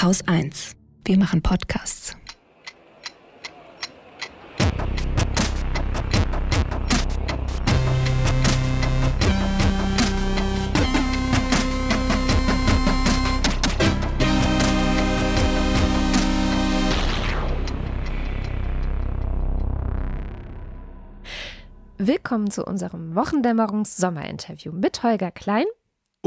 Haus 1. Wir machen Podcasts. Willkommen zu unserem Wochendämmerungs-Sommerinterview mit Holger Klein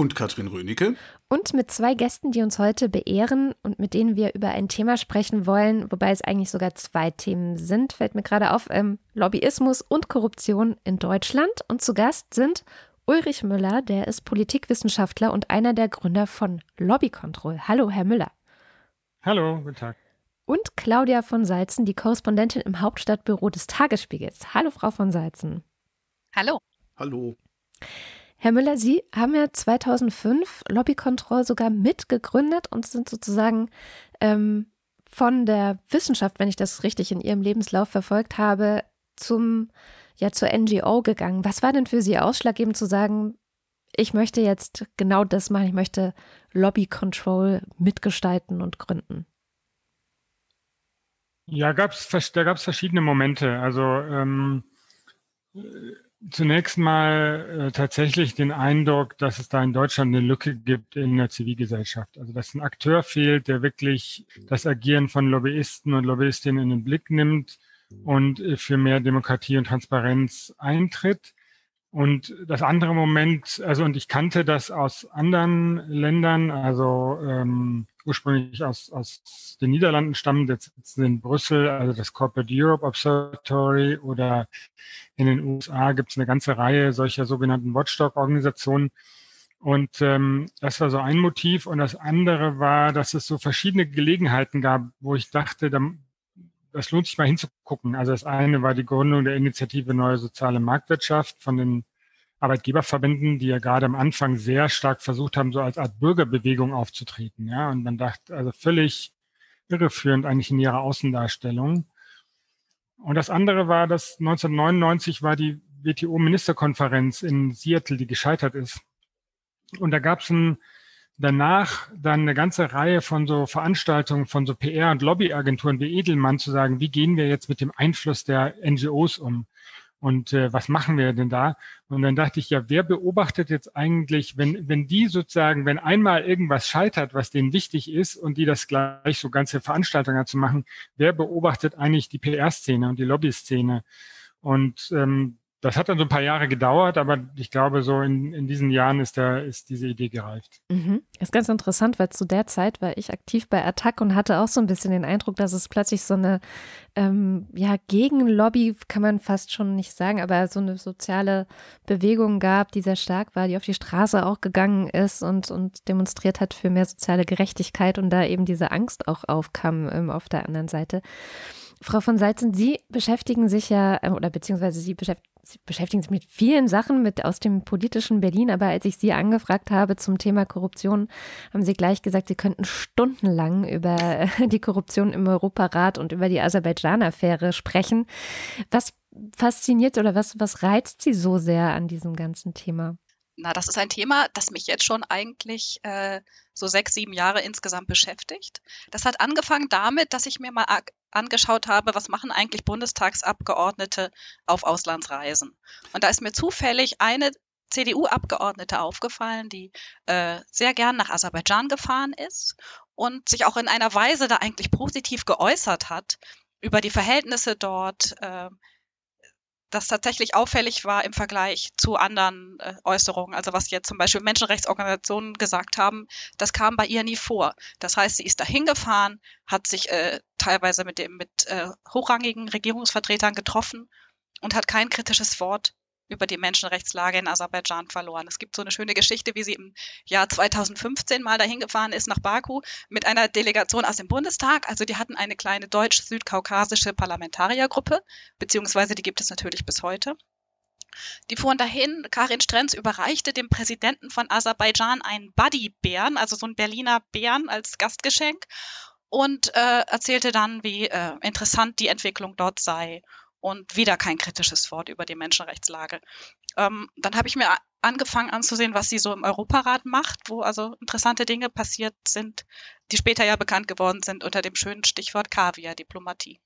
und Katrin Rönecke. Und mit zwei Gästen, die uns heute beehren und mit denen wir über ein Thema sprechen wollen, wobei es eigentlich sogar zwei Themen sind, fällt mir gerade auf, ähm, Lobbyismus und Korruption in Deutschland. Und zu Gast sind Ulrich Müller, der ist Politikwissenschaftler und einer der Gründer von Lobbycontrol. Hallo, Herr Müller. Hallo, guten Tag. Und Claudia von Salzen, die Korrespondentin im Hauptstadtbüro des Tagesspiegels. Hallo, Frau von Salzen. Hallo. Hallo. Herr Müller, Sie haben ja 2005 Lobbykontroll sogar mitgegründet und sind sozusagen ähm, von der Wissenschaft, wenn ich das richtig in Ihrem Lebenslauf verfolgt habe, zum ja zur NGO gegangen. Was war denn für Sie ausschlaggebend zu sagen, ich möchte jetzt genau das machen, ich möchte Lobby Control mitgestalten und gründen? Ja, gab's, da gab es verschiedene Momente. Also ähm, zunächst mal äh, tatsächlich den Eindruck, dass es da in Deutschland eine Lücke gibt in der Zivilgesellschaft. Also dass ein Akteur fehlt, der wirklich das Agieren von Lobbyisten und Lobbyistinnen in den Blick nimmt und äh, für mehr Demokratie und Transparenz eintritt. Und das andere Moment, also und ich kannte das aus anderen Ländern, also ähm, ursprünglich aus, aus den Niederlanden stammen, jetzt sitzen in Brüssel, also das Corporate Europe Observatory oder in den USA gibt es eine ganze Reihe solcher sogenannten Watchdog-Organisationen. Und ähm, das war so ein Motiv. Und das andere war, dass es so verschiedene Gelegenheiten gab, wo ich dachte, da, das lohnt sich mal hinzugucken. Also das eine war die Gründung der Initiative Neue Soziale Marktwirtschaft von den Arbeitgeberverbänden, die ja gerade am Anfang sehr stark versucht haben, so als Art Bürgerbewegung aufzutreten. Ja, und man dachte, also völlig irreführend eigentlich in ihrer Außendarstellung. Und das andere war, dass 1999 war die WTO-Ministerkonferenz in Seattle, die gescheitert ist. Und da gab es danach dann eine ganze Reihe von so Veranstaltungen von so PR- und Lobbyagenturen wie Edelmann zu sagen, wie gehen wir jetzt mit dem Einfluss der NGOs um? Und äh, was machen wir denn da? Und dann dachte ich, ja, wer beobachtet jetzt eigentlich, wenn, wenn die sozusagen, wenn einmal irgendwas scheitert, was denen wichtig ist und die das gleich so ganze Veranstaltungen zu machen, wer beobachtet eigentlich die PR-Szene und die Lobby-Szene? Und ähm, das hat dann so ein paar Jahre gedauert, aber ich glaube, so in, in diesen Jahren ist, der, ist diese Idee gereift. Mhm. Ist ganz interessant, weil zu der Zeit war ich aktiv bei Attac und hatte auch so ein bisschen den Eindruck, dass es plötzlich so eine ähm, ja, Gegenlobby, kann man fast schon nicht sagen, aber so eine soziale Bewegung gab, die sehr stark war, die auf die Straße auch gegangen ist und, und demonstriert hat für mehr soziale Gerechtigkeit und da eben diese Angst auch aufkam ähm, auf der anderen Seite. Frau von Salzen, Sie beschäftigen sich ja, äh, oder beziehungsweise Sie beschäftigen Sie beschäftigen sich mit vielen Sachen mit aus dem politischen Berlin, aber als ich Sie angefragt habe zum Thema Korruption, haben Sie gleich gesagt, Sie könnten stundenlang über die Korruption im Europarat und über die Aserbaidschan-Affäre sprechen. Was fasziniert oder was, was reizt Sie so sehr an diesem ganzen Thema? Na, das ist ein Thema, das mich jetzt schon eigentlich äh, so sechs, sieben Jahre insgesamt beschäftigt. Das hat angefangen damit, dass ich mir mal angeschaut habe, was machen eigentlich Bundestagsabgeordnete auf Auslandsreisen. Und da ist mir zufällig eine CDU-Abgeordnete aufgefallen, die äh, sehr gern nach Aserbaidschan gefahren ist und sich auch in einer Weise da eigentlich positiv geäußert hat über die Verhältnisse dort, äh, das tatsächlich auffällig war im Vergleich zu anderen äh, Äußerungen. Also was jetzt zum Beispiel Menschenrechtsorganisationen gesagt haben, das kam bei ihr nie vor. Das heißt, sie ist dahin gefahren, hat sich äh, teilweise mit dem mit äh, hochrangigen Regierungsvertretern getroffen und hat kein kritisches Wort über die Menschenrechtslage in Aserbaidschan verloren. Es gibt so eine schöne Geschichte, wie sie im Jahr 2015 mal dahin gefahren ist nach Baku mit einer Delegation aus dem Bundestag. Also die hatten eine kleine deutsch-südkaukasische Parlamentariergruppe, beziehungsweise die gibt es natürlich bis heute. Die fuhren dahin, Karin Strenz überreichte dem Präsidenten von Aserbaidschan einen Buddy-Bären, also so ein Berliner Bären als Gastgeschenk und äh, erzählte dann, wie äh, interessant die Entwicklung dort sei und wieder kein kritisches Wort über die Menschenrechtslage. Ähm, dann habe ich mir angefangen anzusehen, was sie so im Europarat macht, wo also interessante Dinge passiert sind. die später ja bekannt geworden sind unter dem schönen Stichwort Kaviar-Diplomatie.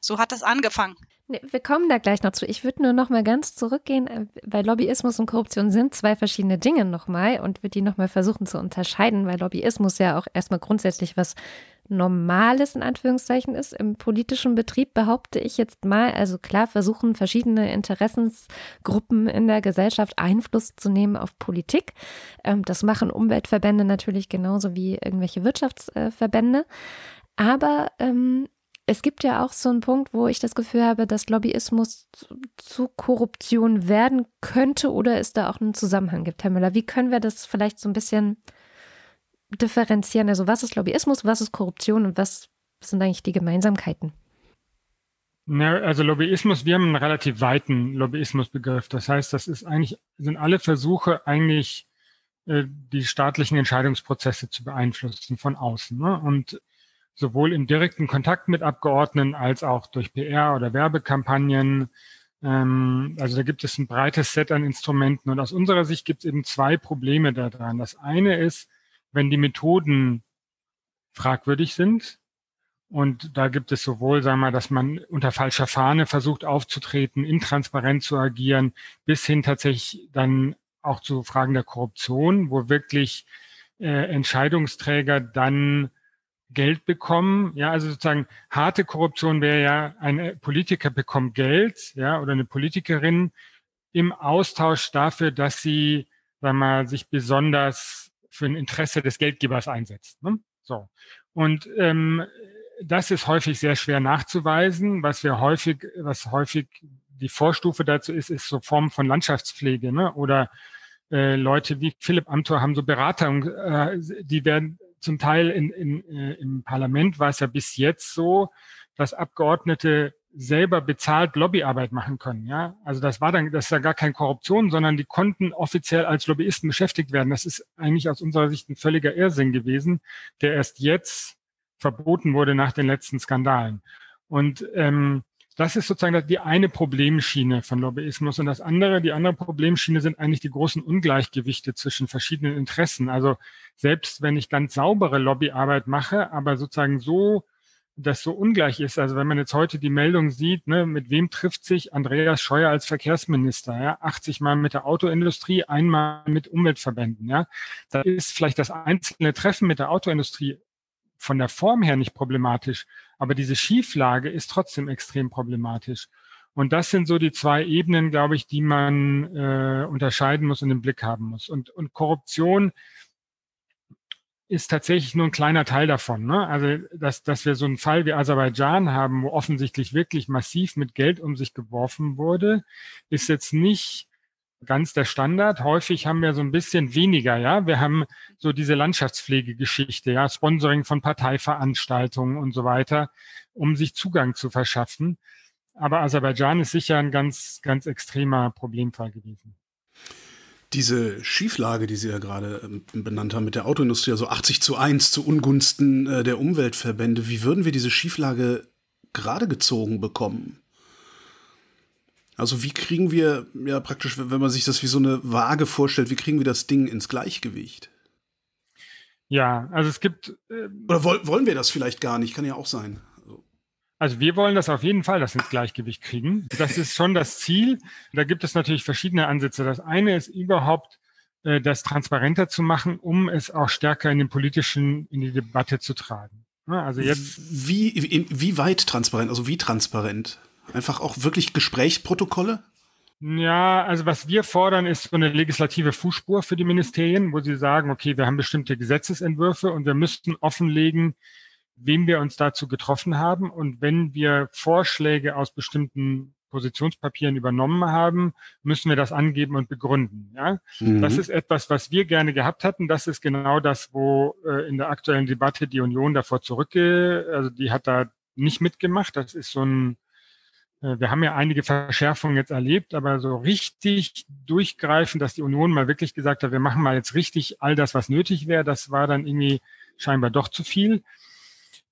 So hat es angefangen. Nee, wir kommen da gleich noch zu. Ich würde nur noch mal ganz zurückgehen, äh, weil Lobbyismus und Korruption sind zwei verschiedene Dinge nochmal und würde die nochmal versuchen zu unterscheiden, weil Lobbyismus ja auch erstmal grundsätzlich was Normales in Anführungszeichen ist im politischen Betrieb, behaupte ich jetzt mal. Also klar versuchen verschiedene Interessensgruppen in der Gesellschaft Einfluss zu nehmen auf Politik. Ähm, das machen Umweltverbände natürlich genauso wie irgendwelche Wirtschaftsverbände. Aber ähm, es gibt ja auch so einen Punkt, wo ich das Gefühl habe, dass Lobbyismus zu Korruption werden könnte oder es da auch einen Zusammenhang gibt. Herr Müller, wie können wir das vielleicht so ein bisschen differenzieren? Also was ist Lobbyismus, was ist Korruption und was sind eigentlich die Gemeinsamkeiten? Also Lobbyismus, wir haben einen relativ weiten Lobbyismusbegriff. Das heißt, das ist eigentlich, sind alle Versuche eigentlich, äh, die staatlichen Entscheidungsprozesse zu beeinflussen von außen. Ne? Und sowohl im direkten Kontakt mit Abgeordneten als auch durch PR oder Werbekampagnen. Ähm, also da gibt es ein breites Set an Instrumenten und aus unserer Sicht gibt es eben zwei Probleme daran. Das eine ist, wenn die Methoden fragwürdig sind. Und da gibt es sowohl, sagen wir mal, dass man unter falscher Fahne versucht aufzutreten, intransparent zu agieren, bis hin tatsächlich dann auch zu Fragen der Korruption, wo wirklich äh, Entscheidungsträger dann Geld bekommen. Ja, also sozusagen harte Korruption wäre ja, ein Politiker bekommt Geld, ja, oder eine Politikerin im Austausch dafür, dass sie, sagen wir mal, sich besonders für ein Interesse des Geldgebers einsetzt. Ne? So. Und ähm, das ist häufig sehr schwer nachzuweisen. Was wir häufig, was häufig die Vorstufe dazu ist, ist so Formen von Landschaftspflege, ne? Oder äh, Leute wie Philipp Amthor haben so Beratung, äh, die werden zum Teil in, in, äh, im Parlament war es ja bis jetzt so, dass Abgeordnete selber bezahlt Lobbyarbeit machen können. Ja, also das war dann, das ist ja gar keine Korruption, sondern die konnten offiziell als Lobbyisten beschäftigt werden. Das ist eigentlich aus unserer Sicht ein völliger Irrsinn gewesen, der erst jetzt verboten wurde nach den letzten Skandalen. Und ähm, das ist sozusagen die eine Problemschiene von Lobbyismus. Und das andere, die andere Problemschiene sind eigentlich die großen Ungleichgewichte zwischen verschiedenen Interessen. Also selbst wenn ich ganz saubere Lobbyarbeit mache, aber sozusagen so, dass so ungleich ist. Also wenn man jetzt heute die Meldung sieht, ne, mit wem trifft sich Andreas Scheuer als Verkehrsminister? Ja, 80 Mal mit der Autoindustrie, einmal mit Umweltverbänden. Ja, da ist vielleicht das einzelne Treffen mit der Autoindustrie von der Form her nicht problematisch, aber diese Schieflage ist trotzdem extrem problematisch. Und das sind so die zwei Ebenen, glaube ich, die man äh, unterscheiden muss und im Blick haben muss. Und, und Korruption ist tatsächlich nur ein kleiner Teil davon. Ne? Also, dass, dass wir so einen Fall wie Aserbaidschan haben, wo offensichtlich wirklich massiv mit Geld um sich geworfen wurde, ist jetzt nicht ganz der Standard. Häufig haben wir so ein bisschen weniger, ja. Wir haben so diese Landschaftspflegegeschichte, ja, Sponsoring von Parteiveranstaltungen und so weiter, um sich Zugang zu verschaffen. Aber Aserbaidschan ist sicher ein ganz, ganz extremer Problemfall gewesen. Diese Schieflage, die Sie ja gerade ähm, benannt haben mit der Autoindustrie, also 80 zu 1 zu Ungunsten äh, der Umweltverbände, wie würden wir diese Schieflage gerade gezogen bekommen? Also wie kriegen wir, ja praktisch, wenn man sich das wie so eine Waage vorstellt, wie kriegen wir das Ding ins Gleichgewicht? Ja, also es gibt. Äh, Oder woll, wollen wir das vielleicht gar nicht? Kann ja auch sein. Also. wir wollen das auf jeden Fall, das ins Gleichgewicht kriegen. Das ist schon das Ziel. Da gibt es natürlich verschiedene Ansätze. Das eine ist überhaupt, äh, das transparenter zu machen, um es auch stärker in den politischen, in die Debatte zu tragen. Also jetzt. Wie, wie weit transparent? Also wie transparent? Einfach auch wirklich Gesprächsprotokolle? Ja, also was wir fordern, ist so eine legislative Fußspur für die Ministerien, wo sie sagen, okay, wir haben bestimmte Gesetzesentwürfe und wir müssten offenlegen, wem wir uns dazu getroffen haben. Und wenn wir Vorschläge aus bestimmten Positionspapieren übernommen haben, müssen wir das angeben und begründen. Ja, mhm. das ist etwas, was wir gerne gehabt hatten. Das ist genau das, wo äh, in der aktuellen Debatte die Union davor zurückge, also die hat da nicht mitgemacht. Das ist so ein äh, wir haben ja einige Verschärfungen jetzt erlebt, aber so richtig durchgreifen, dass die Union mal wirklich gesagt hat, wir machen mal jetzt richtig all das, was nötig wäre, das war dann irgendwie scheinbar doch zu viel.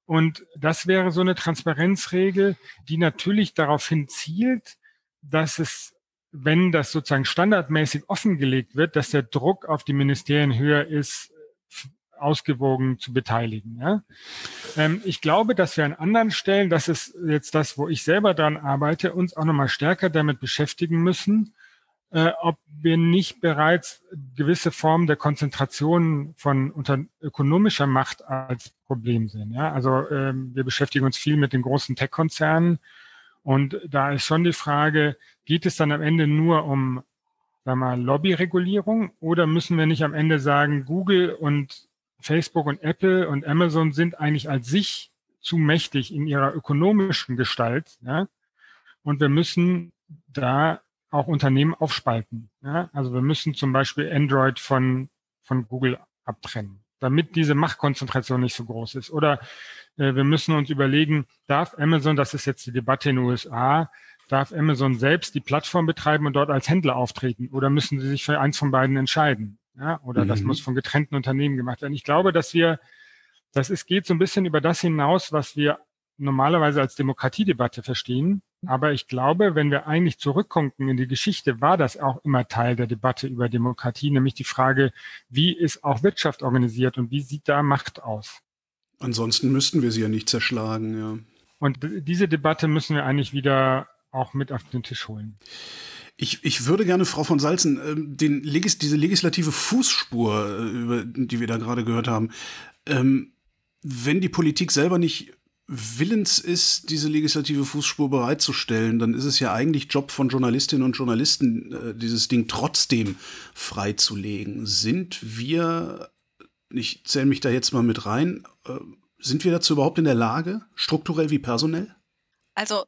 Und das wäre so eine Transparenzregel, die natürlich darauf hin zielt, dass es, wenn das sozusagen standardmäßig offengelegt wird, dass der Druck auf die Ministerien höher ist, ausgewogen zu beteiligen. Ja? Ähm, ich glaube, dass wir an anderen Stellen, das ist jetzt das, wo ich selber dran arbeite, uns auch nochmal stärker damit beschäftigen müssen, äh, ob wir nicht bereits gewisse Formen der Konzentration von unter ökonomischer Macht als Problem sehen. Ja? Also ähm, wir beschäftigen uns viel mit den großen Tech-Konzernen und da ist schon die Frage, geht es dann am Ende nur um sagen wir mal, Lobbyregulierung oder müssen wir nicht am Ende sagen, Google und Facebook und Apple und Amazon sind eigentlich als sich zu mächtig in ihrer ökonomischen Gestalt, ja? Und wir müssen da auch Unternehmen aufspalten. Ja? Also wir müssen zum Beispiel Android von, von Google abtrennen, damit diese Machtkonzentration nicht so groß ist. Oder äh, wir müssen uns überlegen, darf Amazon, das ist jetzt die Debatte in den USA, darf Amazon selbst die Plattform betreiben und dort als Händler auftreten? Oder müssen sie sich für eins von beiden entscheiden? Ja? Oder mhm. das muss von getrennten Unternehmen gemacht werden. Ich glaube, dass wir, das ist, geht so ein bisschen über das hinaus, was wir normalerweise als Demokratiedebatte verstehen. Aber ich glaube, wenn wir eigentlich zurückgucken in die Geschichte, war das auch immer Teil der Debatte über Demokratie, nämlich die Frage, wie ist auch Wirtschaft organisiert und wie sieht da Macht aus? Ansonsten müssten wir sie ja nicht zerschlagen, ja. Und diese Debatte müssen wir eigentlich wieder auch mit auf den Tisch holen. Ich, ich würde gerne, Frau von Salzen, ähm, den Legis, diese legislative Fußspur, äh, über die wir da gerade gehört haben, ähm, wenn die Politik selber nicht willens ist, diese legislative Fußspur bereitzustellen, dann ist es ja eigentlich Job von Journalistinnen und Journalisten, äh, dieses Ding trotzdem freizulegen. Sind wir, ich zähle mich da jetzt mal mit rein, äh, sind wir dazu überhaupt in der Lage, strukturell wie personell? Also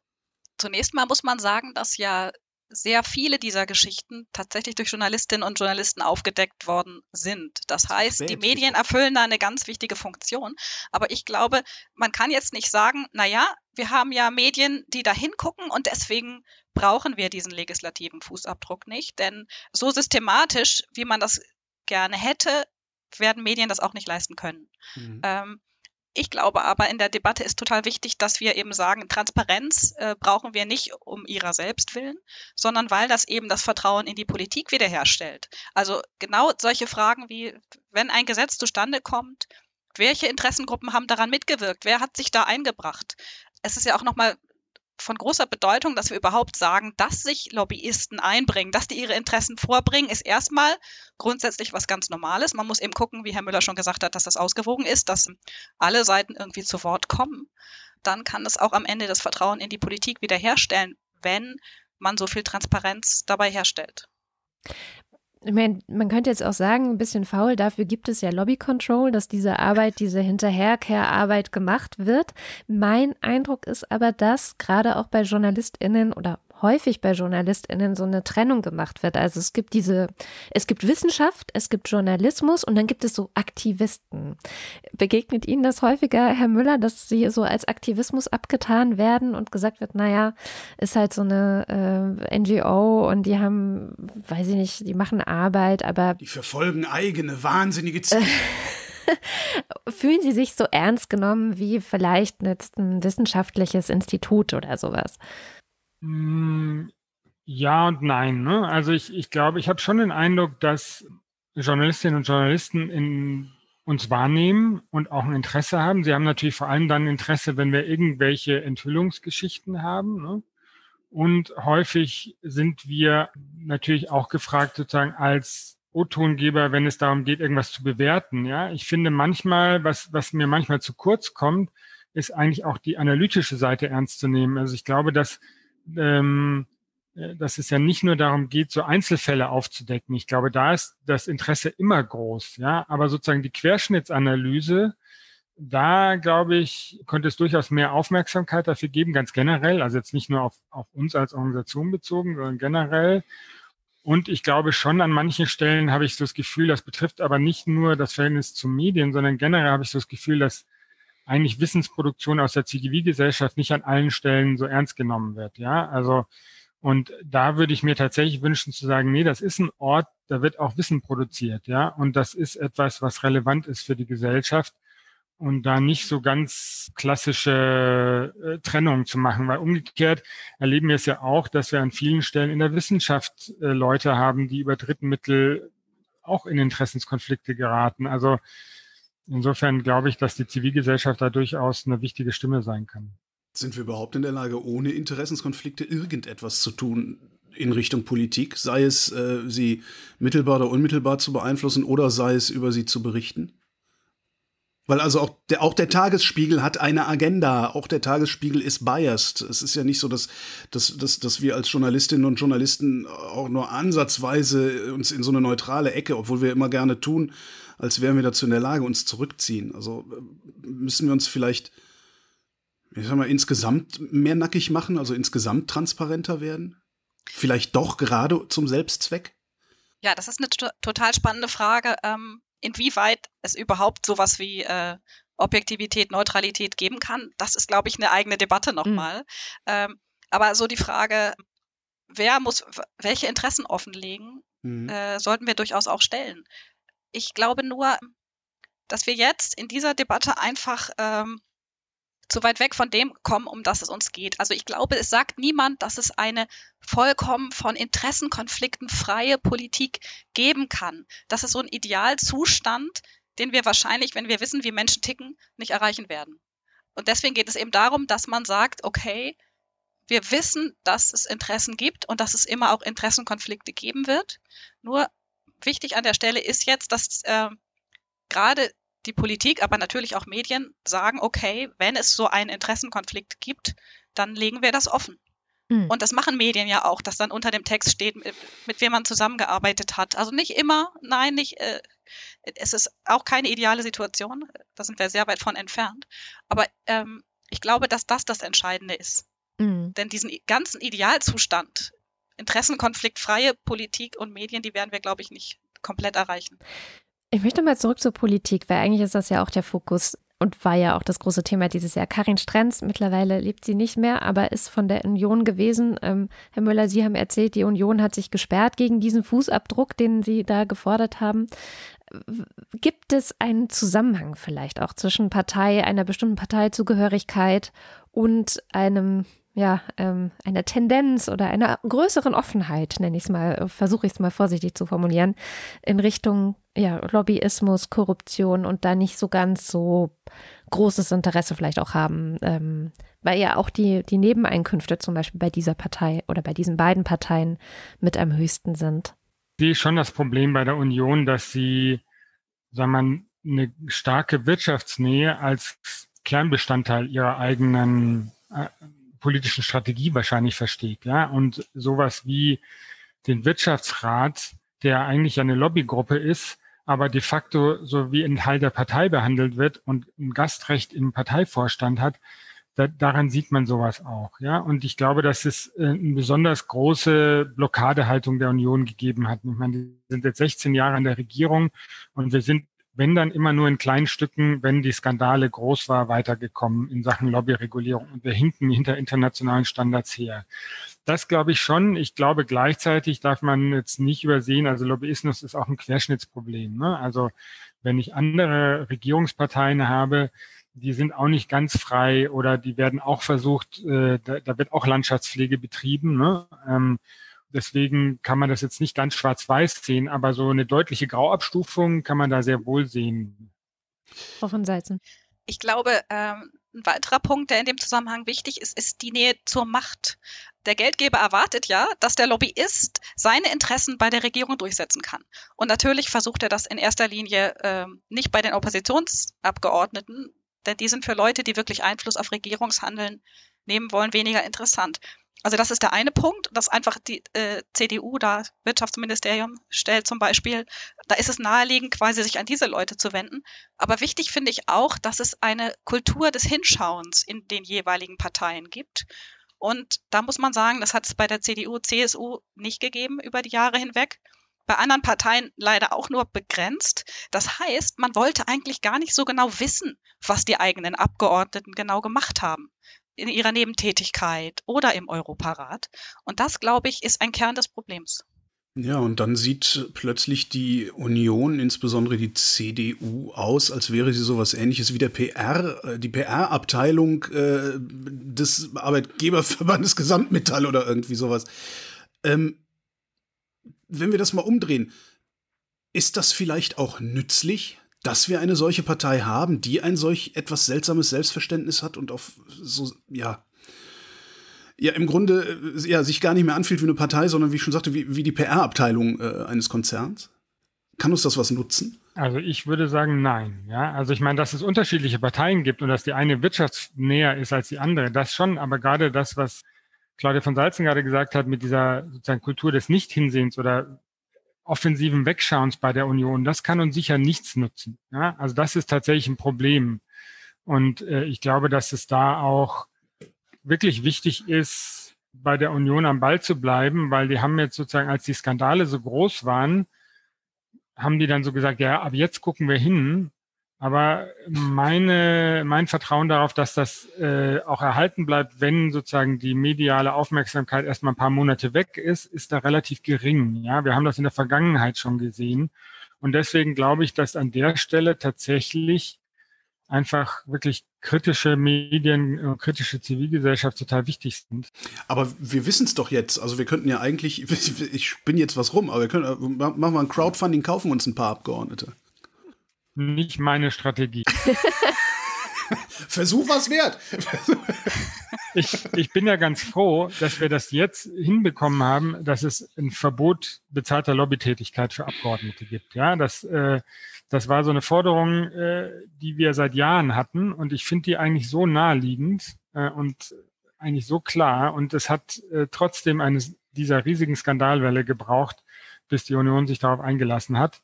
zunächst mal muss man sagen, dass ja sehr viele dieser Geschichten tatsächlich durch Journalistinnen und Journalisten aufgedeckt worden sind. Das heißt, die Medien erfüllen da eine ganz wichtige Funktion. Aber ich glaube, man kann jetzt nicht sagen, na ja, wir haben ja Medien, die da hingucken und deswegen brauchen wir diesen legislativen Fußabdruck nicht. Denn so systematisch, wie man das gerne hätte, werden Medien das auch nicht leisten können. Mhm. Ähm, ich glaube aber, in der Debatte ist total wichtig, dass wir eben sagen, Transparenz äh, brauchen wir nicht um ihrer selbst willen, sondern weil das eben das Vertrauen in die Politik wiederherstellt. Also genau solche Fragen wie, wenn ein Gesetz zustande kommt, welche Interessengruppen haben daran mitgewirkt? Wer hat sich da eingebracht? Es ist ja auch nochmal von großer Bedeutung, dass wir überhaupt sagen, dass sich Lobbyisten einbringen, dass die ihre Interessen vorbringen, ist erstmal grundsätzlich was ganz Normales. Man muss eben gucken, wie Herr Müller schon gesagt hat, dass das ausgewogen ist, dass alle Seiten irgendwie zu Wort kommen. Dann kann es auch am Ende das Vertrauen in die Politik wiederherstellen, wenn man so viel Transparenz dabei herstellt ich meine, man könnte jetzt auch sagen, ein bisschen faul, dafür gibt es ja Lobby Control, dass diese Arbeit, diese Hinterherkehrarbeit gemacht wird. Mein Eindruck ist aber, dass gerade auch bei JournalistInnen oder häufig bei JournalistInnen so eine Trennung gemacht wird. Also es gibt diese, es gibt Wissenschaft, es gibt Journalismus und dann gibt es so Aktivisten. Begegnet Ihnen das häufiger, Herr Müller, dass Sie so als Aktivismus abgetan werden und gesagt wird, naja, ist halt so eine äh, NGO und die haben, weiß ich nicht, die machen Arbeit, aber. Die verfolgen eigene wahnsinnige Ziele. Fühlen Sie sich so ernst genommen wie vielleicht jetzt ein wissenschaftliches Institut oder sowas? Hm, ja und nein. Ne? Also ich, ich glaube, ich habe schon den Eindruck, dass Journalistinnen und Journalisten in uns wahrnehmen und auch ein Interesse haben. Sie haben natürlich vor allem dann Interesse, wenn wir irgendwelche Enthüllungsgeschichten haben. Ne? Und häufig sind wir natürlich auch gefragt, sozusagen als O-Tongeber, wenn es darum geht, irgendwas zu bewerten. Ja, ich finde manchmal, was, was mir manchmal zu kurz kommt, ist eigentlich auch die analytische Seite ernst zu nehmen. Also ich glaube, dass ähm, äh, dass es ja nicht nur darum geht, so Einzelfälle aufzudecken. Ich glaube, da ist das Interesse immer groß, ja. Aber sozusagen die Querschnittsanalyse, da glaube ich, könnte es durchaus mehr Aufmerksamkeit dafür geben, ganz generell. Also jetzt nicht nur auf, auf uns als Organisation bezogen, sondern generell. Und ich glaube schon, an manchen Stellen habe ich so das Gefühl, das betrifft aber nicht nur das Verhältnis zu Medien, sondern generell habe ich so das Gefühl, dass eigentlich Wissensproduktion aus der Zivilgesellschaft nicht an allen Stellen so ernst genommen wird. Ja, also und da würde ich mir tatsächlich wünschen zu sagen, nee, das ist ein Ort, da wird auch Wissen produziert, ja, und das ist etwas, was relevant ist für die Gesellschaft und da nicht so ganz klassische äh, Trennung zu machen, weil umgekehrt erleben wir es ja auch, dass wir an vielen Stellen in der Wissenschaft äh, Leute haben, die über Drittmittel auch in Interessenskonflikte geraten. Also Insofern glaube ich, dass die Zivilgesellschaft da durchaus eine wichtige Stimme sein kann. Sind wir überhaupt in der Lage, ohne Interessenskonflikte irgendetwas zu tun in Richtung Politik, sei es äh, sie mittelbar oder unmittelbar zu beeinflussen oder sei es über sie zu berichten? Weil also auch der, auch der Tagesspiegel hat eine Agenda, auch der Tagesspiegel ist biased. Es ist ja nicht so, dass, dass, dass, dass wir als Journalistinnen und Journalisten auch nur ansatzweise uns in so eine neutrale Ecke, obwohl wir immer gerne tun, als wären wir dazu in der Lage, uns zurückziehen. Also äh, müssen wir uns vielleicht, ich sag mal, insgesamt mehr nackig machen, also insgesamt transparenter werden? Vielleicht doch gerade zum Selbstzweck? Ja, das ist eine total spannende Frage. Ähm inwieweit es überhaupt sowas wie äh, Objektivität, Neutralität geben kann, das ist, glaube ich, eine eigene Debatte nochmal. Mhm. Ähm, aber so die Frage, wer muss welche Interessen offenlegen, mhm. äh, sollten wir durchaus auch stellen. Ich glaube nur, dass wir jetzt in dieser Debatte einfach ähm, zu weit weg von dem kommen, um das es uns geht. Also ich glaube, es sagt niemand, dass es eine vollkommen von Interessenkonflikten freie Politik geben kann. Das ist so ein Idealzustand, den wir wahrscheinlich, wenn wir wissen, wie Menschen ticken, nicht erreichen werden. Und deswegen geht es eben darum, dass man sagt, okay, wir wissen, dass es Interessen gibt und dass es immer auch Interessenkonflikte geben wird. Nur wichtig an der Stelle ist jetzt, dass äh, gerade die Politik, aber natürlich auch Medien sagen, okay, wenn es so einen Interessenkonflikt gibt, dann legen wir das offen. Mhm. Und das machen Medien ja auch, dass dann unter dem Text steht, mit, mit wem man zusammengearbeitet hat. Also nicht immer, nein, nicht, äh, es ist auch keine ideale Situation, da sind wir sehr weit von entfernt. Aber ähm, ich glaube, dass das das Entscheidende ist. Mhm. Denn diesen ganzen Idealzustand, interessenkonfliktfreie Politik und Medien, die werden wir, glaube ich, nicht komplett erreichen. Ich möchte mal zurück zur Politik, weil eigentlich ist das ja auch der Fokus und war ja auch das große Thema dieses Jahr. Karin Strenz, mittlerweile lebt sie nicht mehr, aber ist von der Union gewesen. Ähm, Herr Müller, Sie haben erzählt, die Union hat sich gesperrt gegen diesen Fußabdruck, den Sie da gefordert haben. Gibt es einen Zusammenhang vielleicht auch zwischen Partei, einer bestimmten Parteizugehörigkeit und einem ja, ähm, einer Tendenz oder einer größeren Offenheit, nenne ich es mal, versuche ich es mal vorsichtig zu formulieren, in Richtung ja, Lobbyismus, Korruption und da nicht so ganz so großes Interesse vielleicht auch haben, ähm, weil ja auch die, die Nebeneinkünfte zum Beispiel bei dieser Partei oder bei diesen beiden Parteien mit am höchsten sind. Ich sehe schon das Problem bei der Union, dass sie, sagen wir, eine starke Wirtschaftsnähe als Kernbestandteil ihrer eigenen äh, politischen Strategie wahrscheinlich versteht, ja, und sowas wie den Wirtschaftsrat, der eigentlich eine Lobbygruppe ist, aber de facto so wie ein Teil der Partei behandelt wird und ein Gastrecht im Parteivorstand hat, da, daran sieht man sowas auch, ja. Und ich glaube, dass es äh, eine besonders große Blockadehaltung der Union gegeben hat. Ich meine, die sind jetzt 16 Jahre an der Regierung und wir sind wenn dann immer nur in kleinen Stücken, wenn die Skandale groß war, weitergekommen in Sachen Lobbyregulierung. Und wir hinken hinter internationalen Standards her. Das glaube ich schon. Ich glaube gleichzeitig darf man jetzt nicht übersehen, also Lobbyismus ist auch ein Querschnittsproblem. Ne? Also wenn ich andere Regierungsparteien habe, die sind auch nicht ganz frei oder die werden auch versucht, äh, da, da wird auch Landschaftspflege betrieben. Ne? Ähm, Deswegen kann man das jetzt nicht ganz schwarz-weiß sehen, aber so eine deutliche Grauabstufung kann man da sehr wohl sehen. Frau von Seizen. Ich glaube, ähm, ein weiterer Punkt, der in dem Zusammenhang wichtig ist, ist die Nähe zur Macht. Der Geldgeber erwartet ja, dass der Lobbyist seine Interessen bei der Regierung durchsetzen kann. Und natürlich versucht er das in erster Linie äh, nicht bei den Oppositionsabgeordneten, denn die sind für Leute, die wirklich Einfluss auf Regierungshandeln nehmen wollen, weniger interessant. Also das ist der eine Punkt, dass einfach die äh, CDU da Wirtschaftsministerium stellt zum Beispiel. Da ist es naheliegend, quasi sich an diese Leute zu wenden. Aber wichtig finde ich auch, dass es eine Kultur des Hinschauens in den jeweiligen Parteien gibt. Und da muss man sagen, das hat es bei der CDU, CSU nicht gegeben über die Jahre hinweg. Bei anderen Parteien leider auch nur begrenzt. Das heißt, man wollte eigentlich gar nicht so genau wissen, was die eigenen Abgeordneten genau gemacht haben in ihrer Nebentätigkeit oder im Europarat. Und das, glaube ich, ist ein Kern des Problems. Ja, und dann sieht plötzlich die Union, insbesondere die CDU, aus, als wäre sie sowas ähnliches wie der PR, äh, die PR-Abteilung äh, des Arbeitgeberverbandes Gesamtmetall oder irgendwie sowas. Ähm, wenn wir das mal umdrehen, ist das vielleicht auch nützlich, dass wir eine solche Partei haben, die ein solch etwas seltsames Selbstverständnis hat und auf so, ja, ja, im Grunde äh, ja, sich gar nicht mehr anfühlt wie eine Partei, sondern wie ich schon sagte, wie, wie die PR-Abteilung äh, eines Konzerns? Kann uns das was nutzen? Also ich würde sagen, nein. Ja, also ich meine, dass es unterschiedliche Parteien gibt und dass die eine wirtschaftsnäher ist als die andere, das schon, aber gerade das, was Claudia von Salzen gerade gesagt hat, mit dieser sozusagen Kultur des Nicht-Hinsehens oder offensiven Wegschauens bei der Union, das kann uns sicher nichts nutzen. Ja? Also das ist tatsächlich ein Problem. Und äh, ich glaube, dass es da auch wirklich wichtig ist, bei der Union am Ball zu bleiben, weil die haben jetzt sozusagen, als die Skandale so groß waren, haben die dann so gesagt, ja, ab jetzt gucken wir hin. Aber meine, mein Vertrauen darauf, dass das äh, auch erhalten bleibt, wenn sozusagen die mediale Aufmerksamkeit erstmal ein paar Monate weg ist, ist da relativ gering. Ja, wir haben das in der Vergangenheit schon gesehen. Und deswegen glaube ich, dass an der Stelle tatsächlich einfach wirklich kritische Medien, kritische Zivilgesellschaft total wichtig sind. Aber wir wissen es doch jetzt. Also wir könnten ja eigentlich, ich bin jetzt was rum, aber wir können, machen wir ein Crowdfunding, kaufen uns ein paar Abgeordnete nicht meine Strategie. Versuch was wert. ich, ich bin ja ganz froh, dass wir das jetzt hinbekommen haben, dass es ein Verbot bezahlter Lobbytätigkeit für Abgeordnete gibt. Ja, das, äh, das war so eine Forderung, äh, die wir seit Jahren hatten und ich finde die eigentlich so naheliegend äh, und eigentlich so klar und es hat äh, trotzdem eines dieser riesigen Skandalwelle gebraucht, bis die Union sich darauf eingelassen hat.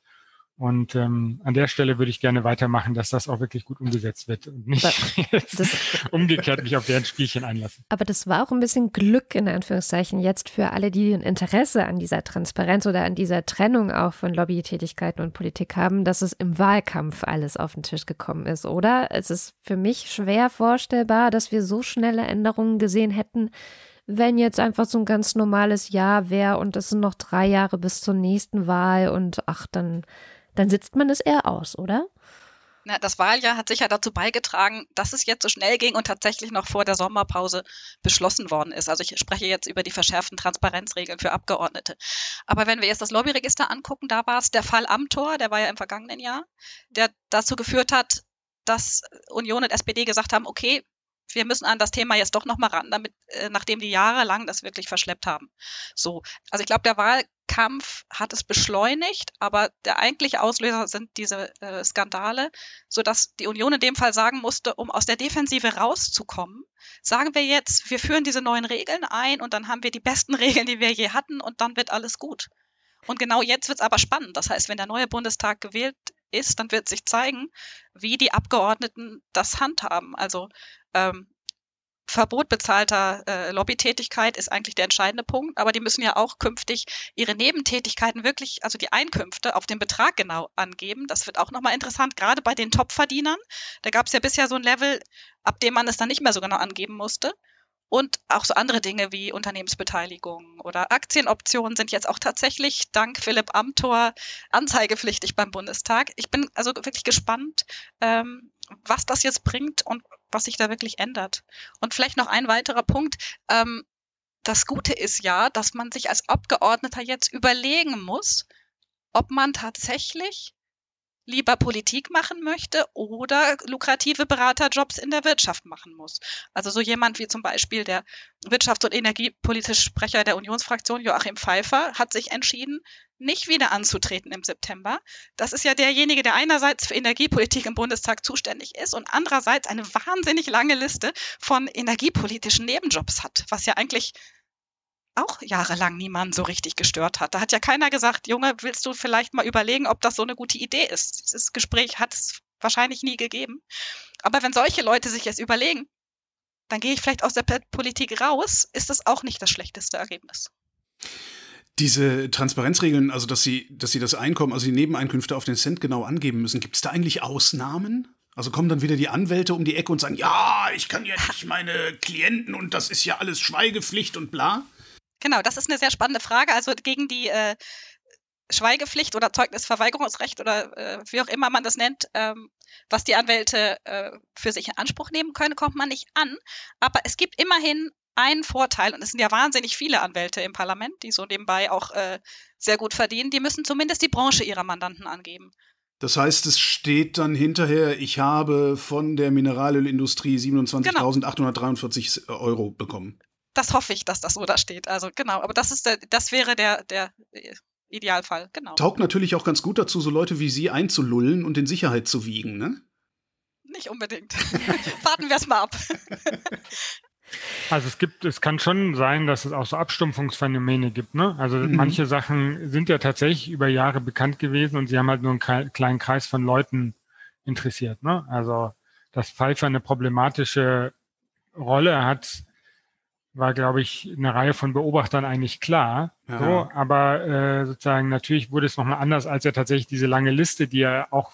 Und ähm, an der Stelle würde ich gerne weitermachen, dass das auch wirklich gut umgesetzt wird und nicht umgekehrt mich auf deren Spielchen einlassen. Aber das war auch ein bisschen Glück in Anführungszeichen jetzt für alle, die ein Interesse an dieser Transparenz oder an dieser Trennung auch von Lobbytätigkeiten und Politik haben, dass es im Wahlkampf alles auf den Tisch gekommen ist, oder? Es ist für mich schwer vorstellbar, dass wir so schnelle Änderungen gesehen hätten, wenn jetzt einfach so ein ganz normales Jahr wäre und es sind noch drei Jahre bis zur nächsten Wahl und ach, dann dann sitzt man es eher aus, oder? Na, das Wahljahr hat sicher dazu beigetragen, dass es jetzt so schnell ging und tatsächlich noch vor der Sommerpause beschlossen worden ist. Also ich spreche jetzt über die verschärften Transparenzregeln für Abgeordnete. Aber wenn wir jetzt das Lobbyregister angucken, da war es der Fall Amtor, der war ja im vergangenen Jahr, der dazu geführt hat, dass Union und SPD gesagt haben, okay, wir müssen an das Thema jetzt doch nochmal ran, damit, äh, nachdem die jahrelang das wirklich verschleppt haben. So, also ich glaube, der Wahlkampf hat es beschleunigt, aber der eigentliche Auslöser sind diese äh, Skandale, sodass die Union in dem Fall sagen musste, um aus der Defensive rauszukommen, sagen wir jetzt, wir führen diese neuen Regeln ein und dann haben wir die besten Regeln, die wir je hatten und dann wird alles gut. Und genau jetzt wird es aber spannend. Das heißt, wenn der neue Bundestag gewählt ist, dann wird sich zeigen, wie die Abgeordneten das handhaben. Also ähm, Verbot bezahlter äh, Lobbytätigkeit ist eigentlich der entscheidende Punkt, aber die müssen ja auch künftig ihre Nebentätigkeiten wirklich, also die Einkünfte auf den Betrag genau angeben. Das wird auch nochmal interessant, gerade bei den Topverdienern. Da gab es ja bisher so ein Level, ab dem man es dann nicht mehr so genau angeben musste. Und auch so andere Dinge wie Unternehmensbeteiligung oder Aktienoptionen sind jetzt auch tatsächlich dank Philipp Amthor anzeigepflichtig beim Bundestag. Ich bin also wirklich gespannt, ähm, was das jetzt bringt und was sich da wirklich ändert. Und vielleicht noch ein weiterer Punkt. Ähm, das Gute ist ja, dass man sich als Abgeordneter jetzt überlegen muss, ob man tatsächlich lieber Politik machen möchte oder lukrative Beraterjobs in der Wirtschaft machen muss. Also so jemand wie zum Beispiel der Wirtschafts- und Energiepolitische Sprecher der Unionsfraktion Joachim Pfeiffer hat sich entschieden, nicht wieder anzutreten im September. Das ist ja derjenige, der einerseits für Energiepolitik im Bundestag zuständig ist und andererseits eine wahnsinnig lange Liste von energiepolitischen Nebenjobs hat, was ja eigentlich auch jahrelang niemand so richtig gestört hat. Da hat ja keiner gesagt, Junge, willst du vielleicht mal überlegen, ob das so eine gute Idee ist? Dieses Gespräch hat es wahrscheinlich nie gegeben. Aber wenn solche Leute sich jetzt überlegen, dann gehe ich vielleicht aus der Politik raus, ist das auch nicht das schlechteste Ergebnis. Diese Transparenzregeln, also dass sie, dass sie das Einkommen, also die Nebeneinkünfte auf den Cent genau angeben müssen, gibt es da eigentlich Ausnahmen? Also kommen dann wieder die Anwälte um die Ecke und sagen, ja, ich kann ja nicht meine Klienten und das ist ja alles Schweigepflicht und bla. Genau, das ist eine sehr spannende Frage. Also gegen die äh, Schweigepflicht oder Zeugnisverweigerungsrecht oder äh, wie auch immer man das nennt, ähm, was die Anwälte äh, für sich in Anspruch nehmen können, kommt man nicht an. Aber es gibt immerhin einen Vorteil, und es sind ja wahnsinnig viele Anwälte im Parlament, die so nebenbei auch äh, sehr gut verdienen, die müssen zumindest die Branche ihrer Mandanten angeben. Das heißt, es steht dann hinterher, ich habe von der Mineralölindustrie 27.843 genau. Euro bekommen. Das hoffe ich, dass das so da steht. Also genau, aber das ist der, das wäre der, der Idealfall, genau. Taugt natürlich auch ganz gut dazu, so Leute wie Sie einzulullen und in Sicherheit zu wiegen, ne? Nicht unbedingt. Warten wir es mal ab. Also es gibt, es kann schon sein, dass es auch so Abstumpfungsphänomene gibt. Ne? Also mhm. manche Sachen sind ja tatsächlich über Jahre bekannt gewesen und sie haben halt nur einen kleinen Kreis von Leuten interessiert. Ne? Also dass Pfeiffer eine problematische Rolle hat, war, glaube ich, eine Reihe von Beobachtern eigentlich klar. Ja. So, aber äh, sozusagen natürlich wurde es nochmal anders, als er tatsächlich diese lange Liste, die er auch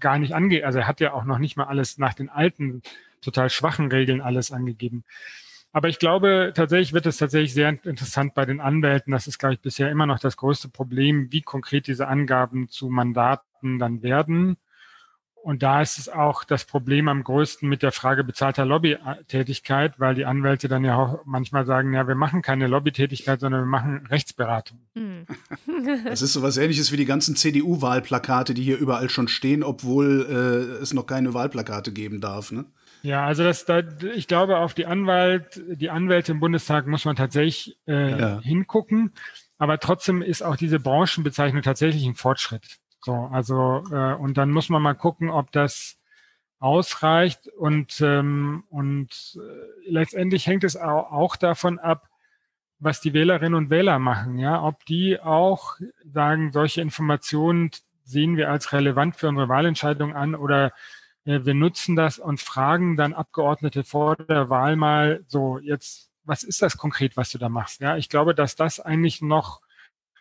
gar nicht angeht. Also er hat ja auch noch nicht mal alles nach den alten total schwachen Regeln alles angegeben. Aber ich glaube, tatsächlich wird es tatsächlich sehr interessant bei den Anwälten. Das ist, glaube ich, bisher immer noch das größte Problem, wie konkret diese Angaben zu Mandaten dann werden. Und da ist es auch das Problem am größten mit der Frage bezahlter Lobbytätigkeit, weil die Anwälte dann ja auch manchmal sagen, ja, wir machen keine Lobbytätigkeit, sondern wir machen Rechtsberatung. Hm. Das ist so was ähnliches wie die ganzen CDU-Wahlplakate, die hier überall schon stehen, obwohl äh, es noch keine Wahlplakate geben darf. Ne? Ja, also das, da, ich glaube, auf die Anwalt, die Anwälte im Bundestag muss man tatsächlich äh, ja. hingucken. Aber trotzdem ist auch diese Branchenbezeichnung tatsächlich ein Fortschritt. So, also äh, und dann muss man mal gucken, ob das ausreicht und ähm, und äh, letztendlich hängt es auch, auch davon ab, was die Wählerinnen und Wähler machen, ja, ob die auch sagen, solche Informationen sehen wir als relevant für unsere Wahlentscheidung an oder wir nutzen das und fragen dann Abgeordnete vor der Wahl mal so jetzt, was ist das konkret, was du da machst? Ja, ich glaube, dass das eigentlich noch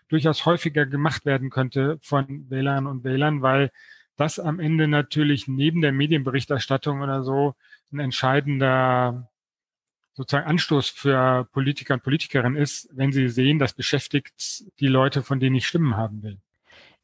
durchaus häufiger gemacht werden könnte von Wählern und Wählern, weil das am Ende natürlich neben der Medienberichterstattung oder so ein entscheidender sozusagen Anstoß für Politiker und Politikerinnen ist, wenn sie sehen, das beschäftigt die Leute, von denen ich Stimmen haben will.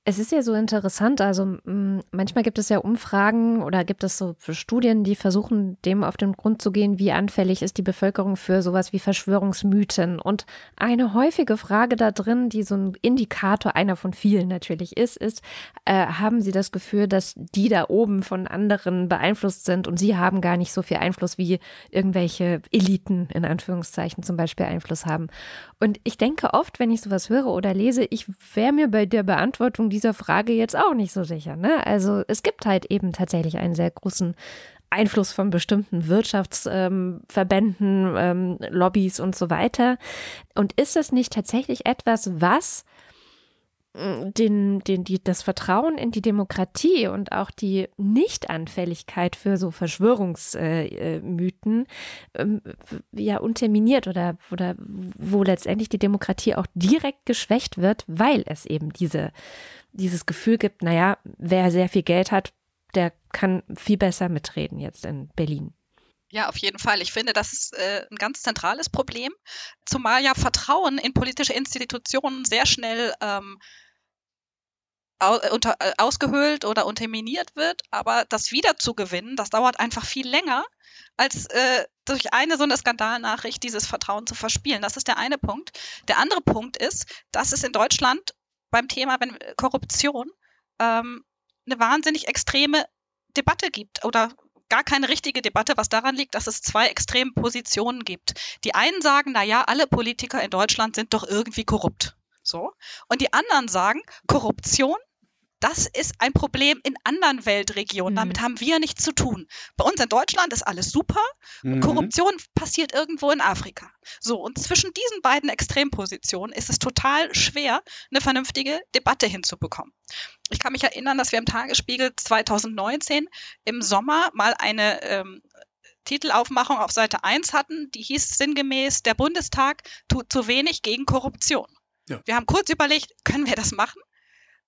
Es ist ja so interessant, also manchmal gibt es ja Umfragen oder gibt es so Studien, die versuchen, dem auf den Grund zu gehen, wie anfällig ist die Bevölkerung für sowas wie Verschwörungsmythen. Und eine häufige Frage da drin, die so ein Indikator, einer von vielen natürlich ist, ist, äh, haben Sie das Gefühl, dass die da oben von anderen beeinflusst sind und Sie haben gar nicht so viel Einfluss, wie irgendwelche Eliten in Anführungszeichen zum Beispiel Einfluss haben? Und ich denke oft, wenn ich sowas höre oder lese, ich wäre mir bei der Beantwortung dieser Frage jetzt auch nicht so sicher. Ne? Also es gibt halt eben tatsächlich einen sehr großen Einfluss von bestimmten Wirtschaftsverbänden, ähm, ähm, Lobbys und so weiter. Und ist das nicht tatsächlich etwas, was den, den, die, das Vertrauen in die Demokratie und auch die Nichtanfälligkeit für so Verschwörungsmythen äh, äh, ja unterminiert oder, oder wo letztendlich die Demokratie auch direkt geschwächt wird, weil es eben diese, dieses Gefühl gibt, naja, wer sehr viel Geld hat, der kann viel besser mitreden jetzt in Berlin. Ja, auf jeden Fall. Ich finde, das ist äh, ein ganz zentrales Problem, zumal ja Vertrauen in politische Institutionen sehr schnell ähm, au unter, äh, ausgehöhlt oder unterminiert wird. Aber das wiederzugewinnen, das dauert einfach viel länger, als äh, durch eine so eine Skandalnachricht dieses Vertrauen zu verspielen. Das ist der eine Punkt. Der andere Punkt ist, dass es in Deutschland beim Thema wenn, Korruption ähm, eine wahnsinnig extreme Debatte gibt oder gar keine richtige Debatte, was daran liegt, dass es zwei extreme Positionen gibt. Die einen sagen, na ja, alle Politiker in Deutschland sind doch irgendwie korrupt. So. Und die anderen sagen, Korruption das ist ein Problem in anderen Weltregionen. Mhm. Damit haben wir nichts zu tun. Bei uns in Deutschland ist alles super. Mhm. Korruption passiert irgendwo in Afrika. So, und zwischen diesen beiden Extrempositionen ist es total schwer, eine vernünftige Debatte hinzubekommen. Ich kann mich erinnern, dass wir im Tagesspiegel 2019 im Sommer mal eine ähm, Titelaufmachung auf Seite 1 hatten, die hieß sinngemäß, der Bundestag tut zu wenig gegen Korruption. Ja. Wir haben kurz überlegt, können wir das machen?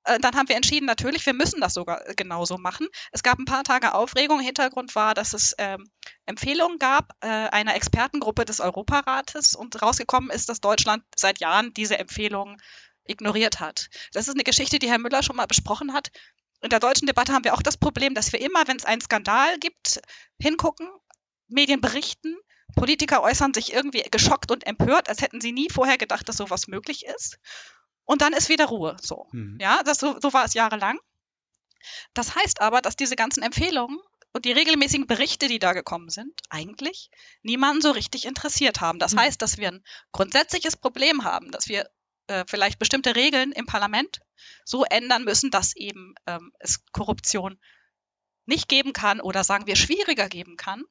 Äh, dann haben wir entschieden, natürlich, wir müssen das sogar äh, genauso machen. Es gab ein paar Tage Aufregung. Hintergrund war, dass es ähm, Empfehlungen gab äh, einer Expertengruppe des Europarates und rausgekommen ist, dass Deutschland seit Jahren diese Empfehlungen ignoriert hat. Das ist eine Geschichte, die Herr Müller schon mal besprochen hat. In der deutschen Debatte haben wir auch das Problem, dass wir immer, wenn es einen Skandal gibt, hingucken, Medien berichten, Politiker äußern sich irgendwie geschockt und empört, als hätten sie nie vorher gedacht, dass sowas möglich ist und dann ist wieder Ruhe. So. Mhm. Ja, das, so, so war es jahrelang. Das heißt aber, dass diese ganzen Empfehlungen und die regelmäßigen Berichte, die da gekommen sind, eigentlich niemanden so richtig interessiert haben. Das mhm. heißt, dass wir ein grundsätzliches Problem haben, dass wir äh, vielleicht bestimmte Regeln im Parlament so ändern müssen, dass eben ähm, es Korruption nicht geben kann oder sagen wir schwieriger geben kann.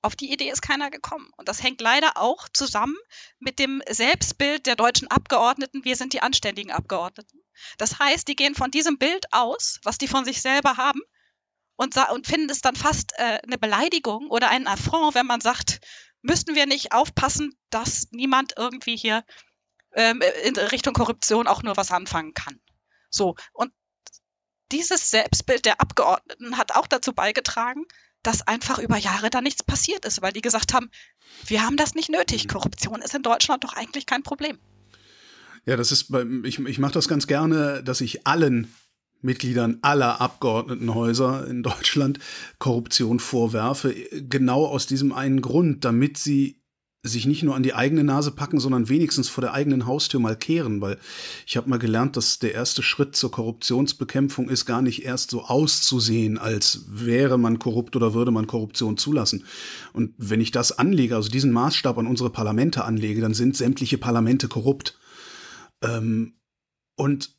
Auf die Idee ist keiner gekommen. Und das hängt leider auch zusammen mit dem Selbstbild der deutschen Abgeordneten. Wir sind die anständigen Abgeordneten. Das heißt, die gehen von diesem Bild aus, was die von sich selber haben, und, und finden es dann fast äh, eine Beleidigung oder ein Affront, wenn man sagt, müssten wir nicht aufpassen, dass niemand irgendwie hier ähm, in Richtung Korruption auch nur was anfangen kann. So, und dieses Selbstbild der Abgeordneten hat auch dazu beigetragen, dass einfach über Jahre da nichts passiert ist, weil die gesagt haben, wir haben das nicht nötig. Mhm. Korruption ist in Deutschland doch eigentlich kein Problem. Ja, das ist bei, ich, ich mache das ganz gerne, dass ich allen Mitgliedern aller Abgeordnetenhäuser in Deutschland Korruption vorwerfe, genau aus diesem einen Grund, damit sie sich nicht nur an die eigene Nase packen, sondern wenigstens vor der eigenen Haustür mal kehren, weil ich habe mal gelernt, dass der erste Schritt zur Korruptionsbekämpfung ist, gar nicht erst so auszusehen, als wäre man korrupt oder würde man Korruption zulassen. Und wenn ich das anlege, also diesen Maßstab an unsere Parlamente anlege, dann sind sämtliche Parlamente korrupt. Ähm, und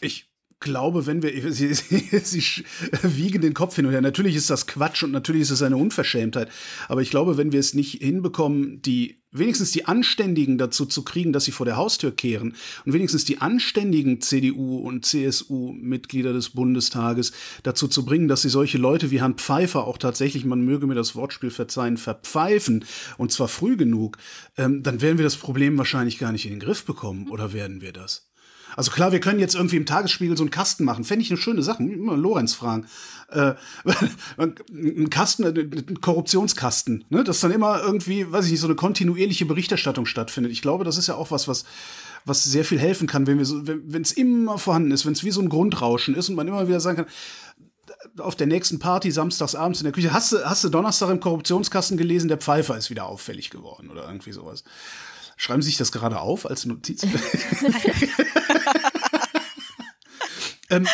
ich glaube, wenn wir, sie, sie, sie wiegen den Kopf hin und her. Natürlich ist das Quatsch und natürlich ist es eine Unverschämtheit. Aber ich glaube, wenn wir es nicht hinbekommen, die wenigstens die Anständigen dazu zu kriegen, dass sie vor der Haustür kehren und wenigstens die anständigen CDU und CSU-Mitglieder des Bundestages dazu zu bringen, dass sie solche Leute wie Herrn Pfeiffer auch tatsächlich, man möge mir das Wortspiel verzeihen, verpfeifen und zwar früh genug, ähm, dann werden wir das Problem wahrscheinlich gar nicht in den Griff bekommen. Oder werden wir das? Also klar, wir können jetzt irgendwie im Tagesspiegel so einen Kasten machen. Fände ich eine schöne Sache. Mal Lorenz fragen. Äh, ein Kasten, äh, ein Korruptionskasten, ne? dass dann immer irgendwie, weiß ich nicht, so eine kontinuierliche Berichterstattung stattfindet. Ich glaube, das ist ja auch was, was was sehr viel helfen kann, wenn wir so, wenn es immer vorhanden ist, wenn es wie so ein Grundrauschen ist und man immer wieder sagen kann, auf der nächsten Party samstags abends in der Küche, hast du, hast du Donnerstag im Korruptionskasten gelesen, der Pfeifer ist wieder auffällig geworden oder irgendwie sowas. Schreiben Sie sich das gerade auf als Notiz? ähm,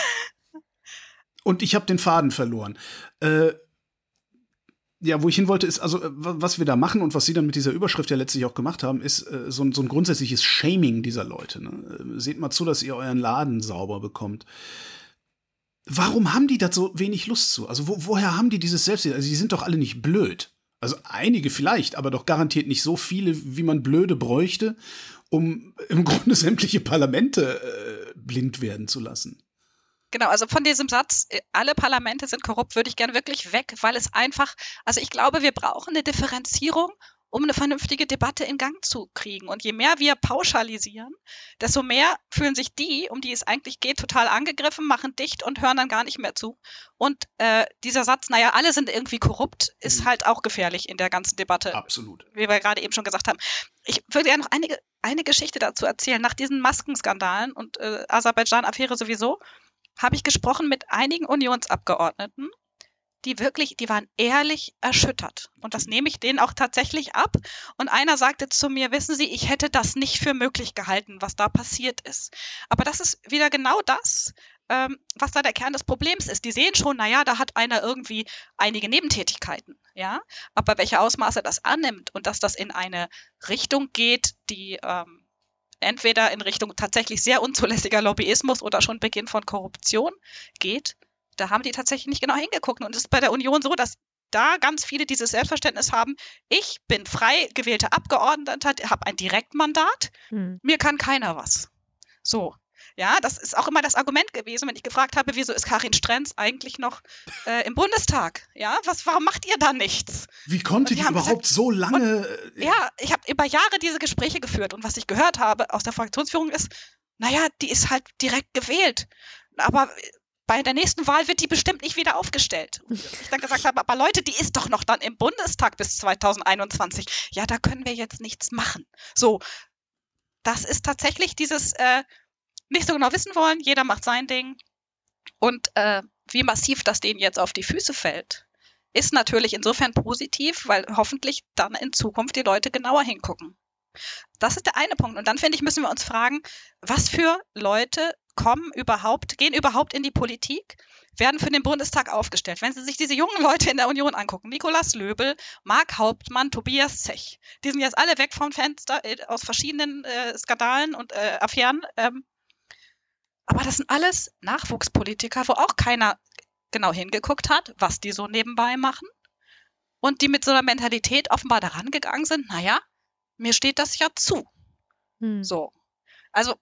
und ich habe den Faden verloren. Äh, ja, wo ich hin wollte, ist, also, äh, was wir da machen und was Sie dann mit dieser Überschrift ja letztlich auch gemacht haben, ist äh, so, ein, so, ein, grundsätzliches Shaming dieser Leute. Ne? Äh, seht mal zu, dass ihr euren Laden sauber bekommt. Warum haben die da so wenig Lust zu? Also, wo, woher haben die dieses Selbstbild? Also, die sind doch alle nicht blöd. Also einige vielleicht, aber doch garantiert nicht so viele, wie man blöde bräuchte, um im Grunde sämtliche Parlamente äh, blind werden zu lassen. Genau, also von diesem Satz, äh, alle Parlamente sind korrupt, würde ich gerne wirklich weg, weil es einfach, also ich glaube, wir brauchen eine Differenzierung um eine vernünftige Debatte in Gang zu kriegen. Und je mehr wir pauschalisieren, desto mehr fühlen sich die, um die es eigentlich geht, total angegriffen, machen dicht und hören dann gar nicht mehr zu. Und äh, dieser Satz, naja, alle sind irgendwie korrupt, ist mhm. halt auch gefährlich in der ganzen Debatte. Absolut. Wie wir gerade eben schon gesagt haben. Ich würde ja noch einige, eine Geschichte dazu erzählen. Nach diesen Maskenskandalen und äh, Aserbaidschan-Affäre sowieso, habe ich gesprochen mit einigen Unionsabgeordneten, die wirklich, die waren ehrlich erschüttert. Und das nehme ich denen auch tatsächlich ab. Und einer sagte zu mir, wissen Sie, ich hätte das nicht für möglich gehalten, was da passiert ist. Aber das ist wieder genau das, ähm, was da der Kern des Problems ist. Die sehen schon, naja, da hat einer irgendwie einige Nebentätigkeiten, ja. Aber welche Ausmaße das annimmt und dass das in eine Richtung geht, die ähm, entweder in Richtung tatsächlich sehr unzulässiger Lobbyismus oder schon Beginn von Korruption geht, da haben die tatsächlich nicht genau hingeguckt. Und es ist bei der Union so, dass da ganz viele dieses Selbstverständnis haben, ich bin frei gewählter Abgeordneter, habe ein Direktmandat, hm. mir kann keiner was. So. Ja, das ist auch immer das Argument gewesen, wenn ich gefragt habe, wieso ist Karin Strenz eigentlich noch äh, im Bundestag? Ja, was, warum macht ihr da nichts? Wie konnte die, überhaupt gesagt, so lange? Und, ja, ich habe über Jahre diese Gespräche geführt und was ich gehört habe aus der Fraktionsführung ist, naja, die ist halt direkt gewählt. Aber bei der nächsten Wahl wird die bestimmt nicht wieder aufgestellt. Und ich dann gesagt habe, aber Leute, die ist doch noch dann im Bundestag bis 2021. Ja, da können wir jetzt nichts machen. So, das ist tatsächlich dieses äh, nicht so genau wissen wollen, jeder macht sein Ding. Und äh, wie massiv das denen jetzt auf die Füße fällt, ist natürlich insofern positiv, weil hoffentlich dann in Zukunft die Leute genauer hingucken. Das ist der eine Punkt. Und dann finde ich, müssen wir uns fragen, was für Leute kommen überhaupt, gehen überhaupt in die Politik, werden für den Bundestag aufgestellt. Wenn Sie sich diese jungen Leute in der Union angucken, Nikolaus Löbel, Marc Hauptmann, Tobias Zech, die sind jetzt alle weg vom Fenster äh, aus verschiedenen äh, Skandalen und äh, Affären. Ähm, aber das sind alles Nachwuchspolitiker, wo auch keiner genau hingeguckt hat, was die so nebenbei machen. Und die mit so einer Mentalität offenbar daran gegangen sind, naja, mir steht das ja zu. Hm. So. Also,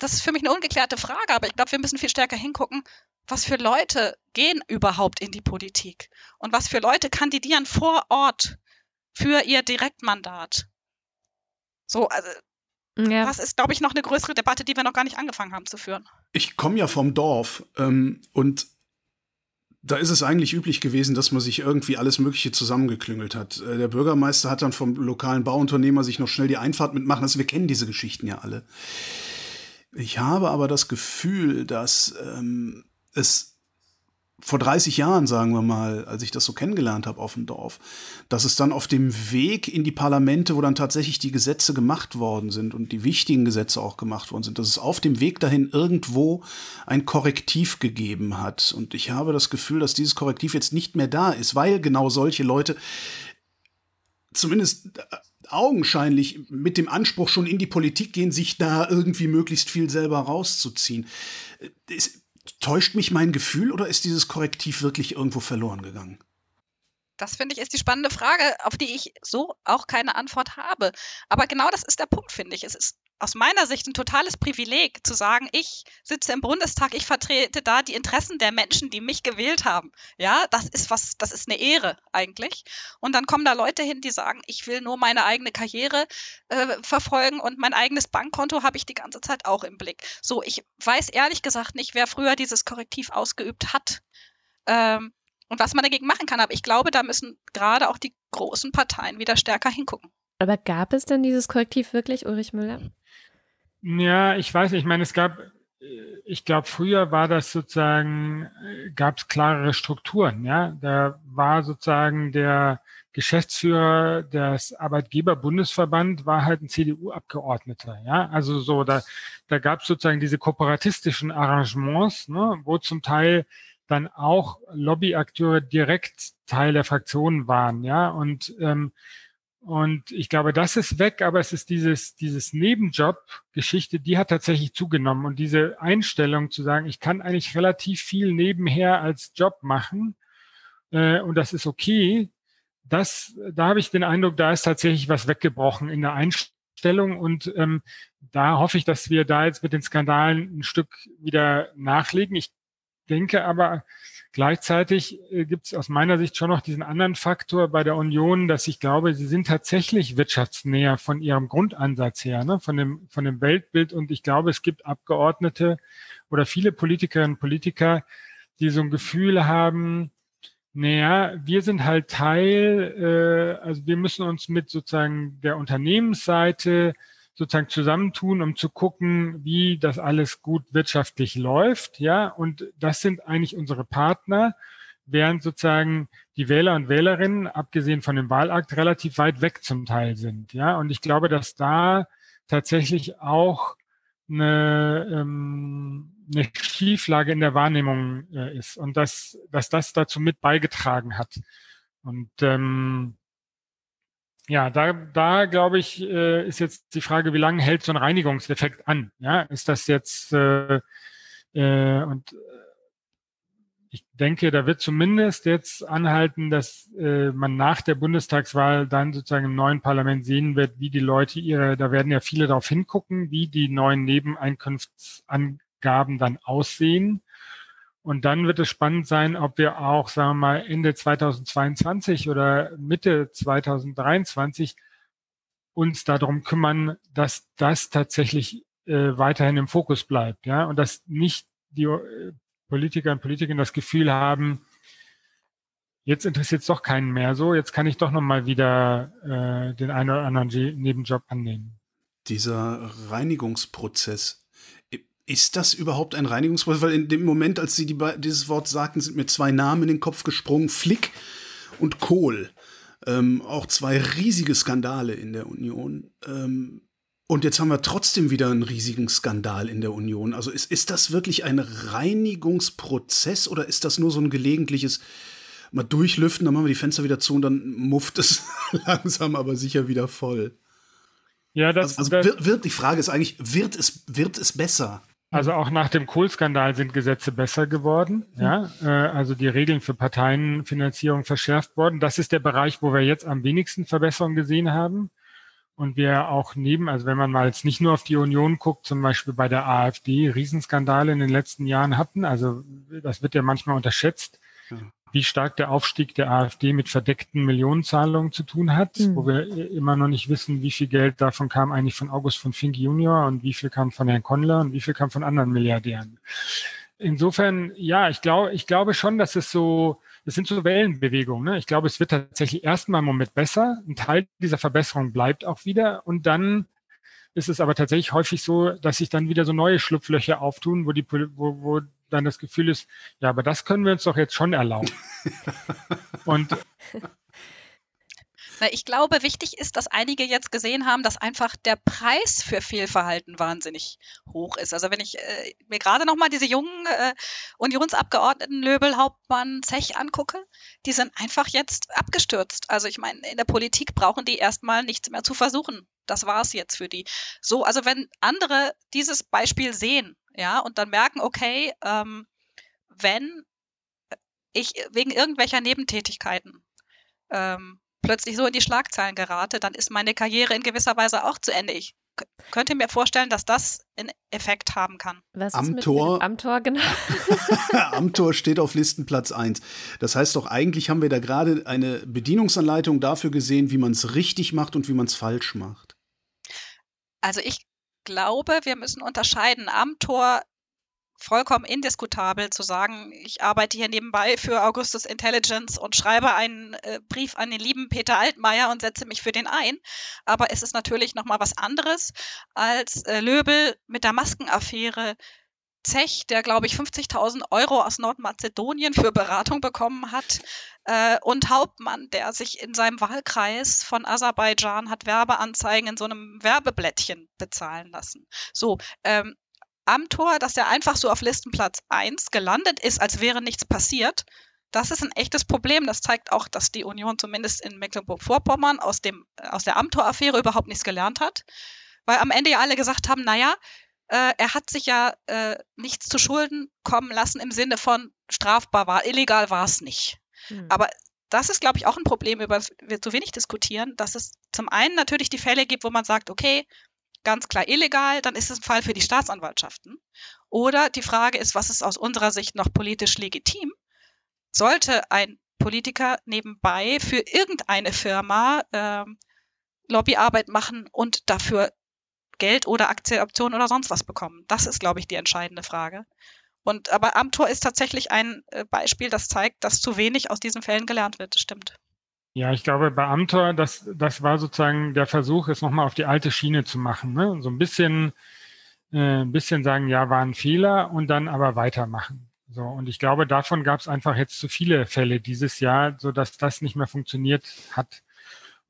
das ist für mich eine ungeklärte Frage, aber ich glaube, wir müssen viel stärker hingucken, was für Leute gehen überhaupt in die Politik und was für Leute kandidieren vor Ort für ihr Direktmandat. So, also ja. das ist, glaube ich, noch eine größere Debatte, die wir noch gar nicht angefangen haben zu führen. Ich komme ja vom Dorf ähm, und da ist es eigentlich üblich gewesen, dass man sich irgendwie alles Mögliche zusammengeklüngelt hat. Äh, der Bürgermeister hat dann vom lokalen Bauunternehmer sich noch schnell die Einfahrt mitmachen lassen. Wir kennen diese Geschichten ja alle. Ich habe aber das Gefühl, dass ähm, es vor 30 Jahren, sagen wir mal, als ich das so kennengelernt habe auf dem Dorf, dass es dann auf dem Weg in die Parlamente, wo dann tatsächlich die Gesetze gemacht worden sind und die wichtigen Gesetze auch gemacht worden sind, dass es auf dem Weg dahin irgendwo ein Korrektiv gegeben hat. Und ich habe das Gefühl, dass dieses Korrektiv jetzt nicht mehr da ist, weil genau solche Leute zumindest äh, augenscheinlich mit dem Anspruch schon in die Politik gehen, sich da irgendwie möglichst viel selber rauszuziehen. Es, äh, Täuscht mich mein Gefühl oder ist dieses Korrektiv wirklich irgendwo verloren gegangen? Das finde ich ist die spannende Frage, auf die ich so auch keine Antwort habe. Aber genau das ist der Punkt, finde ich. Es ist aus meiner Sicht ein totales Privileg zu sagen, ich sitze im Bundestag, ich vertrete da die Interessen der Menschen, die mich gewählt haben. Ja, das ist was, das ist eine Ehre eigentlich. Und dann kommen da Leute hin, die sagen, ich will nur meine eigene Karriere äh, verfolgen und mein eigenes Bankkonto habe ich die ganze Zeit auch im Blick. So, ich weiß ehrlich gesagt nicht, wer früher dieses Korrektiv ausgeübt hat. Ähm, und was man dagegen machen kann. Aber ich glaube, da müssen gerade auch die großen Parteien wieder stärker hingucken. Aber gab es denn dieses Korrektiv wirklich, Ulrich Müller? Ja, ich weiß nicht. Ich meine, es gab, äh, ich glaube, früher war das sozusagen, äh, gab es klarere Strukturen. Ja, da war sozusagen der Geschäftsführer des Arbeitgeberbundesverband war halt ein CDU-Abgeordneter. Ja, also so da, da gab es sozusagen diese kooperatistischen Arrangements, ne, wo zum Teil dann auch Lobbyakteure direkt Teil der Fraktionen waren. Ja, und ähm, und ich glaube, das ist weg, aber es ist dieses, dieses Nebenjob-Geschichte, die hat tatsächlich zugenommen. Und diese Einstellung zu sagen, ich kann eigentlich relativ viel nebenher als Job machen äh, und das ist okay, das, da habe ich den Eindruck, da ist tatsächlich was weggebrochen in der Einstellung. Und ähm, da hoffe ich, dass wir da jetzt mit den Skandalen ein Stück wieder nachlegen. Ich denke aber, Gleichzeitig äh, gibt es aus meiner Sicht schon noch diesen anderen Faktor bei der Union, dass ich glaube, sie sind tatsächlich wirtschaftsnäher von ihrem Grundansatz her, ne? von, dem, von dem Weltbild. Und ich glaube, es gibt Abgeordnete oder viele Politikerinnen und Politiker, die so ein Gefühl haben, naja, wir sind halt Teil, äh, also wir müssen uns mit sozusagen der Unternehmensseite sozusagen zusammentun, um zu gucken, wie das alles gut wirtschaftlich läuft, ja. Und das sind eigentlich unsere Partner, während sozusagen die Wähler und Wählerinnen, abgesehen von dem Wahlakt, relativ weit weg zum Teil sind, ja. Und ich glaube, dass da tatsächlich auch eine, ähm, eine Schieflage in der Wahrnehmung äh, ist und dass, dass das dazu mit beigetragen hat. Und ähm, ja, da, da glaube ich, äh, ist jetzt die Frage, wie lange hält so ein Reinigungseffekt an? Ja, ist das jetzt äh, äh, und äh, ich denke, da wird zumindest jetzt anhalten, dass äh, man nach der Bundestagswahl dann sozusagen im neuen Parlament sehen wird, wie die Leute ihre, da werden ja viele darauf hingucken, wie die neuen Nebeneinkunftsangaben dann aussehen. Und dann wird es spannend sein, ob wir auch, sagen wir mal, Ende 2022 oder Mitte 2023 uns darum kümmern, dass das tatsächlich äh, weiterhin im Fokus bleibt, ja, und dass nicht die äh, Politiker und Politikerinnen das Gefühl haben, jetzt interessiert es doch keinen mehr so, jetzt kann ich doch nochmal wieder äh, den einen oder anderen Nebenjob annehmen. Dieser Reinigungsprozess, ist das überhaupt ein Reinigungsprozess? Weil in dem Moment, als sie die, dieses Wort sagten, sind mir zwei Namen in den Kopf gesprungen: Flick und Kohl. Ähm, auch zwei riesige Skandale in der Union. Ähm, Und jetzt haben wir trotzdem wieder einen riesigen Skandal in der Union. Also ist, ist das wirklich ein Reinigungsprozess oder ist das nur so ein gelegentliches mal durchlüften, dann machen wir die Fenster wieder zu und dann mufft es langsam aber sicher wieder voll? Ja, das, also, also das, wird, wird, die Frage ist eigentlich, wird es, wird es besser? Also auch nach dem Kohlskandal sind Gesetze besser geworden. Ja, äh, also die Regeln für Parteienfinanzierung verschärft worden. Das ist der Bereich, wo wir jetzt am wenigsten Verbesserungen gesehen haben. Und wir auch neben, also wenn man mal jetzt nicht nur auf die Union guckt, zum Beispiel bei der AfD Riesenskandale in den letzten Jahren hatten. Also das wird ja manchmal unterschätzt. Wie stark der Aufstieg der AfD mit verdeckten Millionenzahlungen zu tun hat, mhm. wo wir immer noch nicht wissen, wie viel Geld davon kam eigentlich von August von Fink Junior und wie viel kam von Herrn Kondler und wie viel kam von anderen Milliardären. Insofern, ja, ich glaube, ich glaube schon, dass es so, es sind so Wellenbewegungen. Ne? Ich glaube, es wird tatsächlich erstmal im Moment besser. Ein Teil dieser Verbesserung bleibt auch wieder und dann ist es aber tatsächlich häufig so, dass sich dann wieder so neue Schlupflöcher auftun, wo die, wo, wo dann das Gefühl ist, ja, aber das können wir uns doch jetzt schon erlauben. Und na, ich glaube, wichtig ist, dass einige jetzt gesehen haben, dass einfach der Preis für Fehlverhalten wahnsinnig hoch ist. Also wenn ich äh, mir gerade noch mal diese jungen äh, Unionsabgeordneten Löbel, Hauptmann, Zech angucke, die sind einfach jetzt abgestürzt. Also ich meine, in der Politik brauchen die erstmal nichts mehr zu versuchen. Das war es jetzt für die. So, also wenn andere dieses Beispiel sehen ja, und dann merken, okay, ähm, wenn ich wegen irgendwelcher Nebentätigkeiten ähm, plötzlich so in die Schlagzeilen gerate, dann ist meine Karriere in gewisser Weise auch zu Ende. Ich könnte mir vorstellen, dass das einen Effekt haben kann. Was ist Amtor, mit Amtor, genau. Amtor steht auf Listenplatz 1. Das heißt doch, eigentlich haben wir da gerade eine Bedienungsanleitung dafür gesehen, wie man es richtig macht und wie man es falsch macht. Also ich glaube, wir müssen unterscheiden. Am Tor vollkommen indiskutabel zu sagen, ich arbeite hier nebenbei für Augustus Intelligence und schreibe einen äh, Brief an den lieben Peter Altmaier und setze mich für den ein. Aber es ist natürlich noch mal was anderes als äh, Löbel mit der Maskenaffäre Zech, der, glaube ich, 50.000 Euro aus Nordmazedonien für Beratung bekommen hat. Äh, und Hauptmann, der sich in seinem Wahlkreis von Aserbaidschan hat Werbeanzeigen in so einem Werbeblättchen bezahlen lassen. So, ähm, Amtor, dass er einfach so auf Listenplatz 1 gelandet ist, als wäre nichts passiert, das ist ein echtes Problem. Das zeigt auch, dass die Union zumindest in Mecklenburg-Vorpommern aus, aus der Amtor-Affäre überhaupt nichts gelernt hat. Weil am Ende ja alle gesagt haben, naja, äh, er hat sich ja äh, nichts zu Schulden kommen lassen im Sinne von strafbar war, illegal war es nicht. Hm. Aber das ist, glaube ich, auch ein Problem, über das wir zu wenig diskutieren, dass es zum einen natürlich die Fälle gibt, wo man sagt, okay, ganz klar illegal, dann ist es ein Fall für die Staatsanwaltschaften. Oder die Frage ist, was ist aus unserer Sicht noch politisch legitim? Sollte ein Politiker nebenbei für irgendeine Firma ähm, Lobbyarbeit machen und dafür Geld oder Aktienoptionen oder sonst was bekommen? Das ist, glaube ich, die entscheidende Frage. Und aber Amtor ist tatsächlich ein äh, Beispiel, das zeigt, dass zu wenig aus diesen Fällen gelernt wird. Das stimmt. Ja, ich glaube, bei Amtor, das, das war sozusagen der Versuch, es nochmal auf die alte Schiene zu machen. Ne? So ein bisschen, äh, ein bisschen sagen, ja, war ein Fehler und dann aber weitermachen. So, und ich glaube, davon gab es einfach jetzt zu viele Fälle dieses Jahr, so dass das nicht mehr funktioniert hat.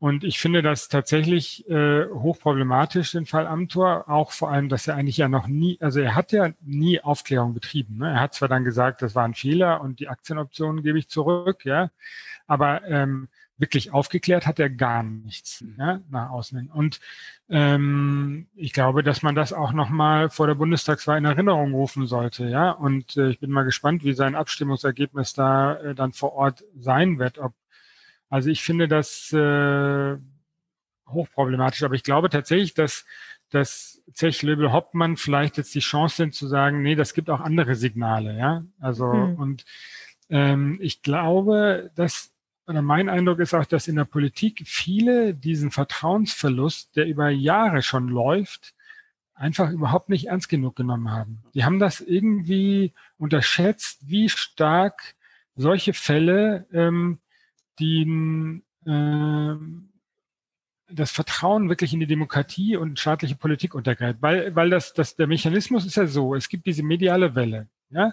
Und ich finde das tatsächlich äh, hochproblematisch, den Fall Amtor, auch vor allem, dass er eigentlich ja noch nie, also er hat ja nie Aufklärung betrieben. Ne? Er hat zwar dann gesagt, das war ein Fehler und die Aktienoptionen gebe ich zurück, ja, aber ähm, wirklich aufgeklärt hat er gar nichts ja, nach außen. Und ähm, ich glaube, dass man das auch nochmal vor der Bundestagswahl in Erinnerung rufen sollte. Ja, und äh, ich bin mal gespannt, wie sein Abstimmungsergebnis da äh, dann vor Ort sein wird, ob also ich finde das äh, hochproblematisch, aber ich glaube tatsächlich, dass, dass Zech Löbel Hoppmann vielleicht jetzt die Chance sind zu sagen, nee, das gibt auch andere Signale, ja. Also hm. und ähm, ich glaube, dass oder mein Eindruck ist auch, dass in der Politik viele diesen Vertrauensverlust, der über Jahre schon läuft, einfach überhaupt nicht ernst genug genommen haben. Die haben das irgendwie unterschätzt, wie stark solche Fälle ähm, die äh, das Vertrauen wirklich in die Demokratie und staatliche Politik untergräbt. Weil, weil das, das, der Mechanismus ist ja so, es gibt diese mediale Welle, ja,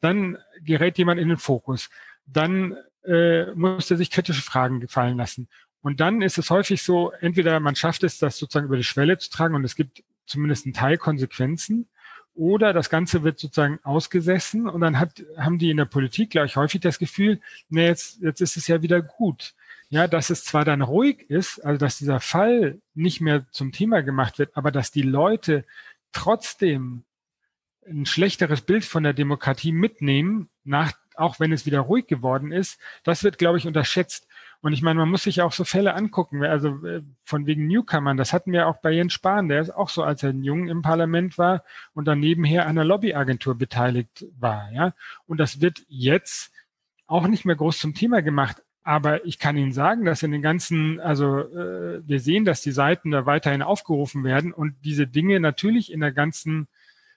dann gerät jemand in den Fokus, dann äh, muss er sich kritische Fragen gefallen lassen. Und dann ist es häufig so, entweder man schafft es, das sozusagen über die Schwelle zu tragen und es gibt zumindest einen Teil Konsequenzen, oder das Ganze wird sozusagen ausgesessen und dann hat, haben die in der Politik, glaube ich, häufig das Gefühl, nee, jetzt, jetzt ist es ja wieder gut. Ja, dass es zwar dann ruhig ist, also dass dieser Fall nicht mehr zum Thema gemacht wird, aber dass die Leute trotzdem ein schlechteres Bild von der Demokratie mitnehmen, nach, auch wenn es wieder ruhig geworden ist, das wird, glaube ich, unterschätzt. Und ich meine, man muss sich auch so Fälle angucken, also äh, von wegen Newcomern, das hatten wir auch bei Jens Spahn, der ist auch so, als er jung im Parlament war und dann nebenher einer Lobbyagentur beteiligt war, ja. Und das wird jetzt auch nicht mehr groß zum Thema gemacht. Aber ich kann Ihnen sagen, dass in den ganzen, also äh, wir sehen, dass die Seiten da weiterhin aufgerufen werden und diese Dinge natürlich in der ganzen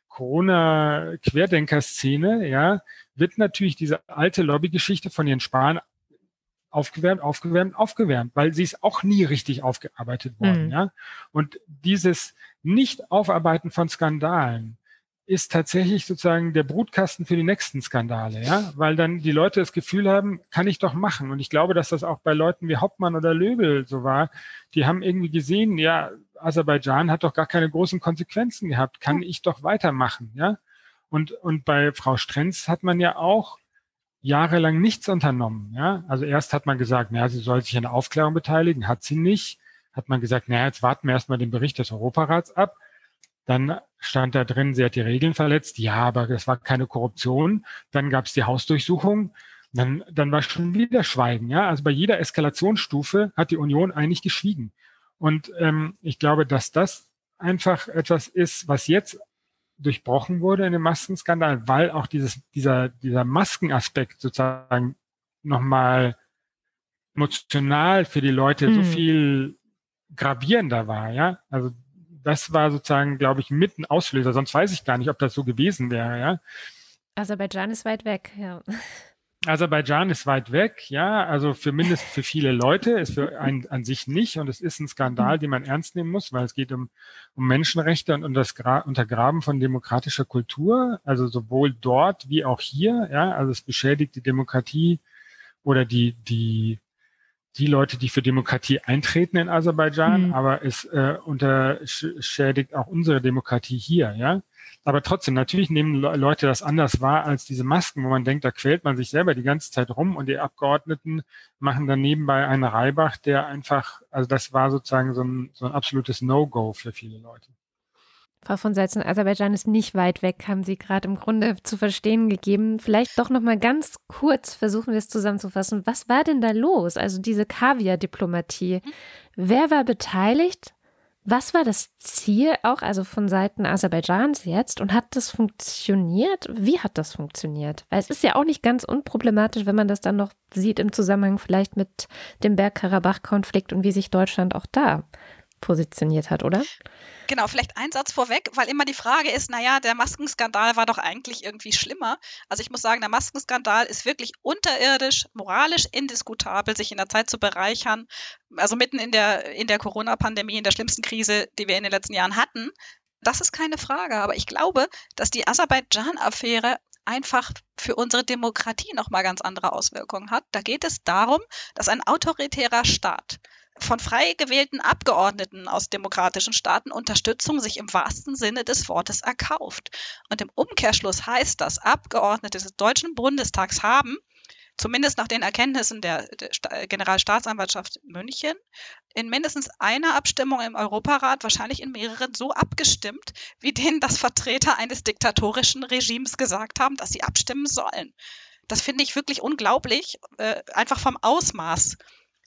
Corona-Querdenker-Szene, ja, wird natürlich diese alte Lobbygeschichte von Jens Spahn aufgewärmt, aufgewärmt, aufgewärmt, weil sie ist auch nie richtig aufgearbeitet worden, mhm. ja. Und dieses Nicht-Aufarbeiten von Skandalen ist tatsächlich sozusagen der Brutkasten für die nächsten Skandale, ja, weil dann die Leute das Gefühl haben, kann ich doch machen. Und ich glaube, dass das auch bei Leuten wie Hauptmann oder Löbel so war. Die haben irgendwie gesehen, ja, Aserbaidschan hat doch gar keine großen Konsequenzen gehabt, kann ich doch weitermachen, ja. Und, und bei Frau Strenz hat man ja auch jahrelang nichts unternommen. Ja? Also erst hat man gesagt, naja, sie soll sich an der Aufklärung beteiligen, hat sie nicht. Hat man gesagt, naja, jetzt warten wir erstmal den Bericht des Europarats ab. Dann stand da drin, sie hat die Regeln verletzt. Ja, aber das war keine Korruption. Dann gab es die Hausdurchsuchung. Dann, dann war schon wieder Schweigen. Ja, also bei jeder Eskalationsstufe hat die Union eigentlich geschwiegen. Und ähm, ich glaube, dass das einfach etwas ist, was jetzt durchbrochen wurde in dem Maskenskandal, weil auch dieses, dieser, dieser Maskenaspekt sozusagen nochmal emotional für die Leute mhm. so viel gravierender war, ja. Also das war sozusagen, glaube ich, mit ein Auslöser. Sonst weiß ich gar nicht, ob das so gewesen wäre, ja. Aserbaidschan ist weit weg, ja. Aserbaidschan ist weit weg, ja, also für mindestens für viele Leute, ist für einen an sich nicht. Und es ist ein Skandal, den man ernst nehmen muss, weil es geht um, um Menschenrechte und um das Gra Untergraben von demokratischer Kultur, also sowohl dort wie auch hier, ja, also es beschädigt die Demokratie oder die, die, die Leute, die für Demokratie eintreten in Aserbaidschan, mhm. aber es äh, unterschädigt auch unsere Demokratie hier, ja. Aber trotzdem, natürlich nehmen Leute das anders wahr als diese Masken, wo man denkt, da quält man sich selber die ganze Zeit rum und die Abgeordneten machen dann nebenbei einen Reibach, der einfach, also das war sozusagen so ein, so ein absolutes No-Go für viele Leute. Frau von Salzen, Aserbaidschan ist nicht weit weg, haben Sie gerade im Grunde zu verstehen gegeben. Vielleicht doch noch mal ganz kurz versuchen wir es zusammenzufassen. Was war denn da los? Also diese Kaviar-Diplomatie. Wer war beteiligt? Was war das Ziel auch, also von Seiten Aserbaidschans jetzt? Und hat das funktioniert? Wie hat das funktioniert? Weil es ist ja auch nicht ganz unproblematisch, wenn man das dann noch sieht im Zusammenhang vielleicht mit dem Bergkarabach-Konflikt und wie sich Deutschland auch da positioniert hat, oder? Genau, vielleicht ein Satz vorweg, weil immer die Frage ist, naja, der Maskenskandal war doch eigentlich irgendwie schlimmer. Also ich muss sagen, der Maskenskandal ist wirklich unterirdisch, moralisch indiskutabel, sich in der Zeit zu bereichern. Also mitten in der, in der Corona-Pandemie, in der schlimmsten Krise, die wir in den letzten Jahren hatten. Das ist keine Frage. Aber ich glaube, dass die Aserbaidschan-Affäre einfach für unsere Demokratie nochmal ganz andere Auswirkungen hat. Da geht es darum, dass ein autoritärer Staat von frei gewählten Abgeordneten aus demokratischen Staaten Unterstützung sich im wahrsten Sinne des Wortes erkauft. Und im Umkehrschluss heißt das, Abgeordnete des Deutschen Bundestags haben, zumindest nach den Erkenntnissen der, Generalstaatsanwaltschaft München, in mindestens einer Abstimmung im Europarat, wahrscheinlich in mehreren, so abgestimmt, wie denen das Vertreter eines diktatorischen Regimes gesagt haben, dass sie abstimmen sollen. Das finde ich wirklich unglaublich, äh, einfach vom Ausmaß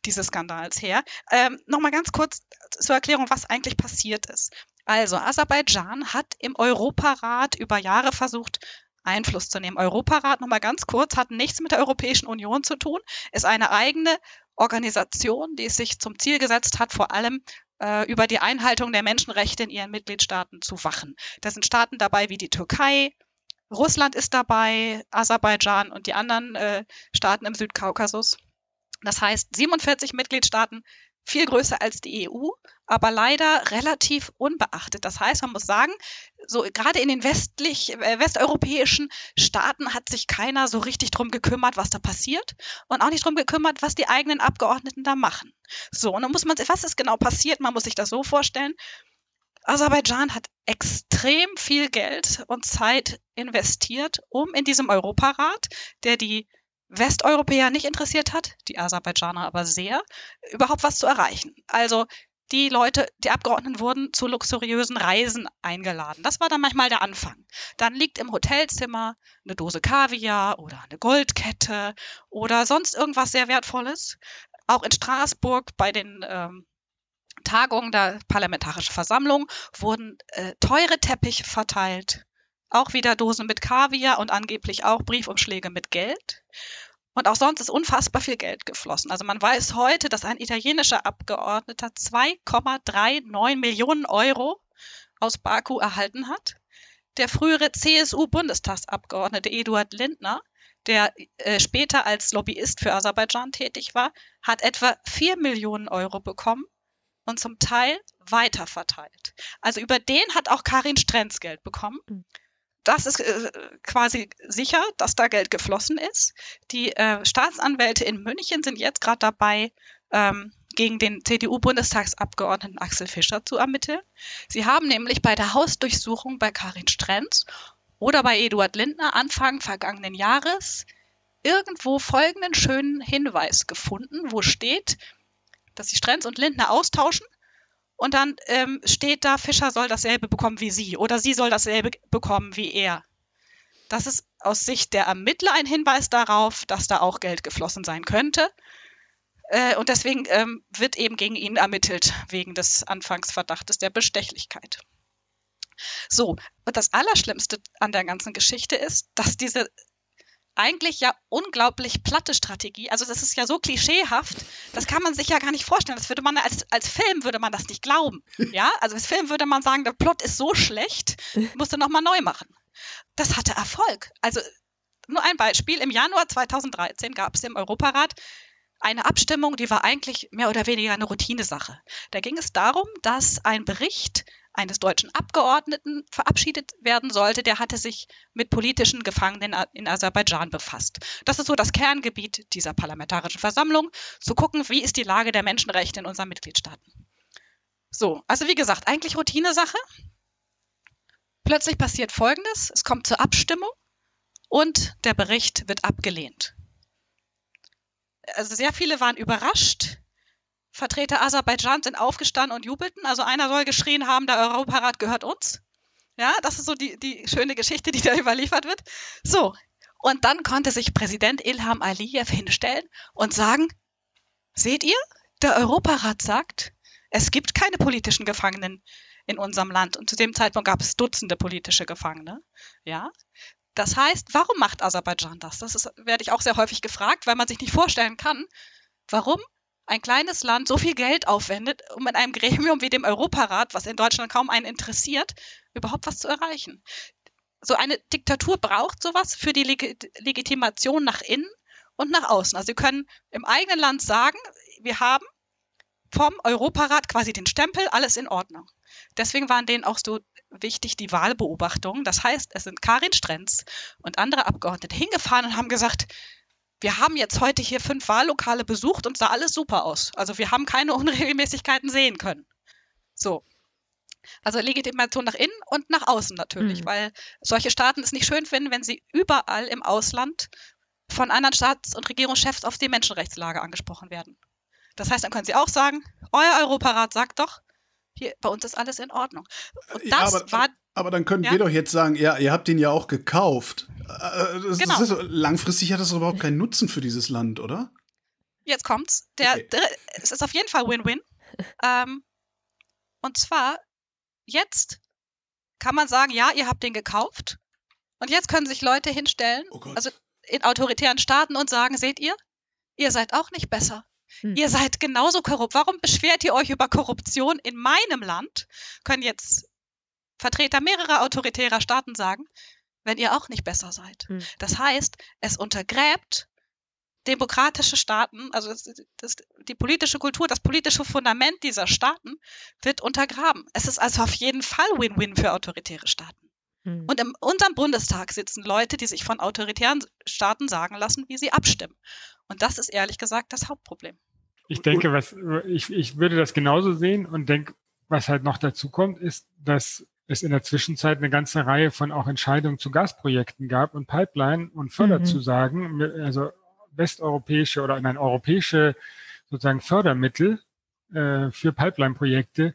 dieses Skandals her. Ähm, Nochmal ganz kurz zur Erklärung, was eigentlich passiert ist. Also, Aserbaidschan hat im Europarat über Jahre versucht, Einfluss zu nehmen. Europarat, nochmal ganz kurz, hat nichts mit der Europäischen Union zu tun, ist eine eigene Organisation, die es sich zum Ziel gesetzt hat, vor allem äh, über die Einhaltung der Menschenrechte in ihren Mitgliedstaaten zu wachen. Da sind Staaten dabei wie die Türkei, Russland ist dabei, Aserbaidschan und die anderen äh, Staaten im Südkaukasus. Das heißt, 47 Mitgliedstaaten viel größer als die EU, aber leider relativ unbeachtet. Das heißt, man muss sagen, so gerade in den westlich, äh, westeuropäischen Staaten hat sich keiner so richtig drum gekümmert, was da passiert und auch nicht drum gekümmert, was die eigenen Abgeordneten da machen. So, und dann muss man, was ist genau passiert? Man muss sich das so vorstellen. Aserbaidschan hat extrem viel Geld und Zeit investiert, um in diesem Europarat, der die Westeuropäer nicht interessiert hat, die Aserbaidschaner aber sehr, überhaupt was zu erreichen. Also die Leute, die Abgeordneten wurden zu luxuriösen Reisen eingeladen. Das war dann manchmal der Anfang. Dann liegt im Hotelzimmer eine Dose Kaviar oder eine Goldkette oder sonst irgendwas sehr Wertvolles. Auch in Straßburg bei den ähm, Tagungen der Parlamentarischen Versammlung wurden äh, teure Teppiche verteilt auch wieder Dosen mit Kaviar und angeblich auch Briefumschläge mit Geld. Und auch sonst ist unfassbar viel Geld geflossen. Also man weiß heute, dass ein italienischer Abgeordneter 2,39 Millionen Euro aus Baku erhalten hat. Der frühere CSU-Bundestagsabgeordnete Eduard Lindner, der äh, später als Lobbyist für Aserbaidschan tätig war, hat etwa 4 Millionen Euro bekommen und zum Teil weiterverteilt. Also über den hat auch Karin Strenz Geld bekommen. Das ist äh, quasi sicher, dass da Geld geflossen ist. Die äh, Staatsanwälte in München sind jetzt gerade dabei, ähm, gegen den CDU-Bundestagsabgeordneten Axel Fischer zu ermitteln. Sie haben nämlich bei der Hausdurchsuchung bei Karin Strenz oder bei Eduard Lindner Anfang vergangenen Jahres irgendwo folgenden schönen Hinweis gefunden, wo steht, dass sich Strenz und Lindner austauschen und dann ähm, steht da, Fischer soll dasselbe bekommen wie sie oder sie soll dasselbe bekommen wie er. Das ist aus Sicht der Ermittler ein Hinweis darauf, dass da auch Geld geflossen sein könnte. Äh, und deswegen ähm, wird eben gegen ihn ermittelt, wegen des Anfangsverdachtes der Bestechlichkeit. So, und das Allerschlimmste an der ganzen Geschichte ist, dass diese eigentlich ja unglaublich platte Strategie. Also das ist ja so klischeehaft, das kann man sich ja gar nicht vorstellen. Das würde man als, als Film würde man das nicht glauben. Ja, also als Film würde man sagen, der Plot ist so schlecht, musste nochmal neu machen. Das hatte Erfolg. Also nur ein Beispiel. Im Januar 2013 gab es im Europarat eine Abstimmung, die war eigentlich mehr oder weniger eine Routinesache. Da ging es darum, dass ein Bericht eines deutschen Abgeordneten verabschiedet werden sollte, der hatte sich mit politischen Gefangenen in Aserbaidschan befasst. Das ist so das Kerngebiet dieser parlamentarischen Versammlung, zu gucken, wie ist die Lage der Menschenrechte in unseren Mitgliedstaaten. So, also wie gesagt, eigentlich Routinesache. Plötzlich passiert Folgendes, es kommt zur Abstimmung und der Bericht wird abgelehnt. Also sehr viele waren überrascht, Vertreter Aserbaidschans sind aufgestanden und jubelten. Also einer soll geschrien haben, der Europarat gehört uns. Ja, das ist so die, die schöne Geschichte, die da überliefert wird. So, und dann konnte sich Präsident Ilham Aliyev hinstellen und sagen, seht ihr, der Europarat sagt, es gibt keine politischen Gefangenen in unserem Land. Und zu dem Zeitpunkt gab es Dutzende politische Gefangene. Ja. Das heißt, warum macht Aserbaidschan das? Das ist, werde ich auch sehr häufig gefragt, weil man sich nicht vorstellen kann, warum ein kleines Land so viel Geld aufwendet, um in einem Gremium wie dem Europarat, was in Deutschland kaum einen interessiert, überhaupt was zu erreichen. So eine Diktatur braucht sowas für die Leg Legitimation nach innen und nach außen. Also Sie können im eigenen Land sagen, wir haben vom Europarat quasi den Stempel, alles in Ordnung. Deswegen waren denen auch so wichtig die Wahlbeobachtungen. Das heißt, es sind Karin Strenz und andere Abgeordnete hingefahren und haben gesagt, wir haben jetzt heute hier fünf Wahllokale besucht und sah alles super aus. Also wir haben keine Unregelmäßigkeiten sehen können. So. Also Legitimation nach innen und nach außen natürlich, mhm. weil solche Staaten es nicht schön finden, wenn sie überall im Ausland von anderen Staats- und Regierungschefs auf die Menschenrechtslage angesprochen werden. Das heißt, dann können sie auch sagen, euer Europarat sagt doch, hier, bei uns ist alles in Ordnung. Und das ja, aber, war. Aber dann können ja? wir doch jetzt sagen, ja, ihr habt ihn ja auch gekauft. Äh, das, genau. das ist, langfristig hat das überhaupt keinen Nutzen für dieses Land, oder? Jetzt kommt's. Der, okay. der es ist auf jeden Fall Win-Win. ähm, und zwar, jetzt kann man sagen, ja, ihr habt den gekauft. Und jetzt können sich Leute hinstellen, oh also in autoritären Staaten und sagen, seht ihr, ihr seid auch nicht besser. Hm. Ihr seid genauso korrupt. Warum beschwert ihr euch über Korruption in meinem Land? Können jetzt Vertreter mehrerer autoritärer Staaten sagen, wenn ihr auch nicht besser seid. Hm. Das heißt, es untergräbt demokratische Staaten, also das, das, die politische Kultur, das politische Fundament dieser Staaten wird untergraben. Es ist also auf jeden Fall Win-Win für autoritäre Staaten. Hm. Und in unserem Bundestag sitzen Leute, die sich von autoritären Staaten sagen lassen, wie sie abstimmen. Und das ist ehrlich gesagt das Hauptproblem. Ich denke, was ich, ich würde das genauso sehen und denke, was halt noch dazu kommt, ist, dass es in der Zwischenzeit eine ganze Reihe von auch Entscheidungen zu Gasprojekten gab und Pipeline und Förderzusagen, mhm. also westeuropäische oder nein, europäische sozusagen Fördermittel äh, für Pipeline-Projekte,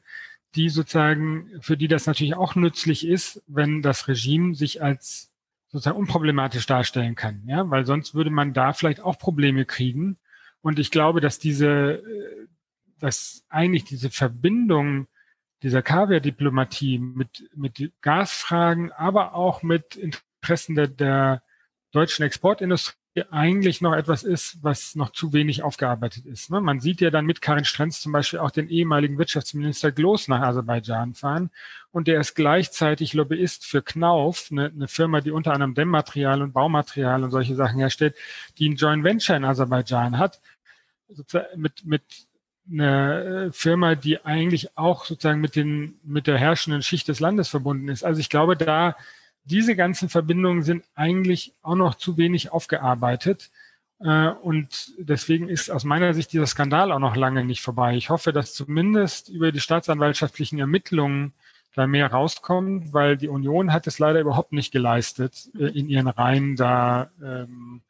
die sozusagen, für die das natürlich auch nützlich ist, wenn das Regime sich als sozusagen unproblematisch darstellen kann, ja, weil sonst würde man da vielleicht auch Probleme kriegen. Und ich glaube, dass diese, äh, dass eigentlich diese Verbindung dieser Kaviar-Diplomatie mit, mit Gasfragen, aber auch mit Interessen der, der deutschen Exportindustrie eigentlich noch etwas ist, was noch zu wenig aufgearbeitet ist. Ne? Man sieht ja dann mit Karin Strenz zum Beispiel auch den ehemaligen Wirtschaftsminister Glos nach Aserbaidschan fahren und der ist gleichzeitig Lobbyist für Knauf, eine, eine Firma, die unter anderem Dämmmaterial und Baumaterial und solche Sachen herstellt, die ein Joint Venture in Aserbaidschan hat, mit, mit eine Firma, die eigentlich auch sozusagen mit den, mit der herrschenden Schicht des Landes verbunden ist. Also ich glaube, da diese ganzen Verbindungen sind eigentlich auch noch zu wenig aufgearbeitet. Äh, und deswegen ist aus meiner Sicht dieser Skandal auch noch lange nicht vorbei. Ich hoffe, dass zumindest über die staatsanwaltschaftlichen Ermittlungen da mehr rauskommt, weil die Union hat es leider überhaupt nicht geleistet, äh, in ihren Reihen da ähm,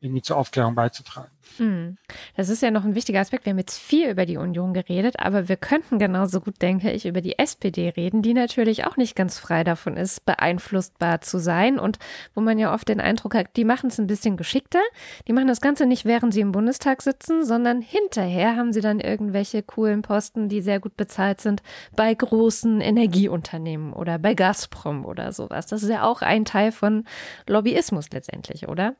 irgendwie zur Aufklärung beizutragen. Hm. Das ist ja noch ein wichtiger Aspekt. Wir haben jetzt viel über die Union geredet, aber wir könnten genauso gut, denke ich, über die SPD reden, die natürlich auch nicht ganz frei davon ist, beeinflussbar zu sein und wo man ja oft den Eindruck hat, die machen es ein bisschen geschickter. Die machen das Ganze nicht, während sie im Bundestag sitzen, sondern hinterher haben sie dann irgendwelche coolen Posten, die sehr gut bezahlt sind bei großen Energieunternehmen oder bei Gazprom oder sowas. Das ist ja auch ein Teil von Lobbyismus letztendlich, oder?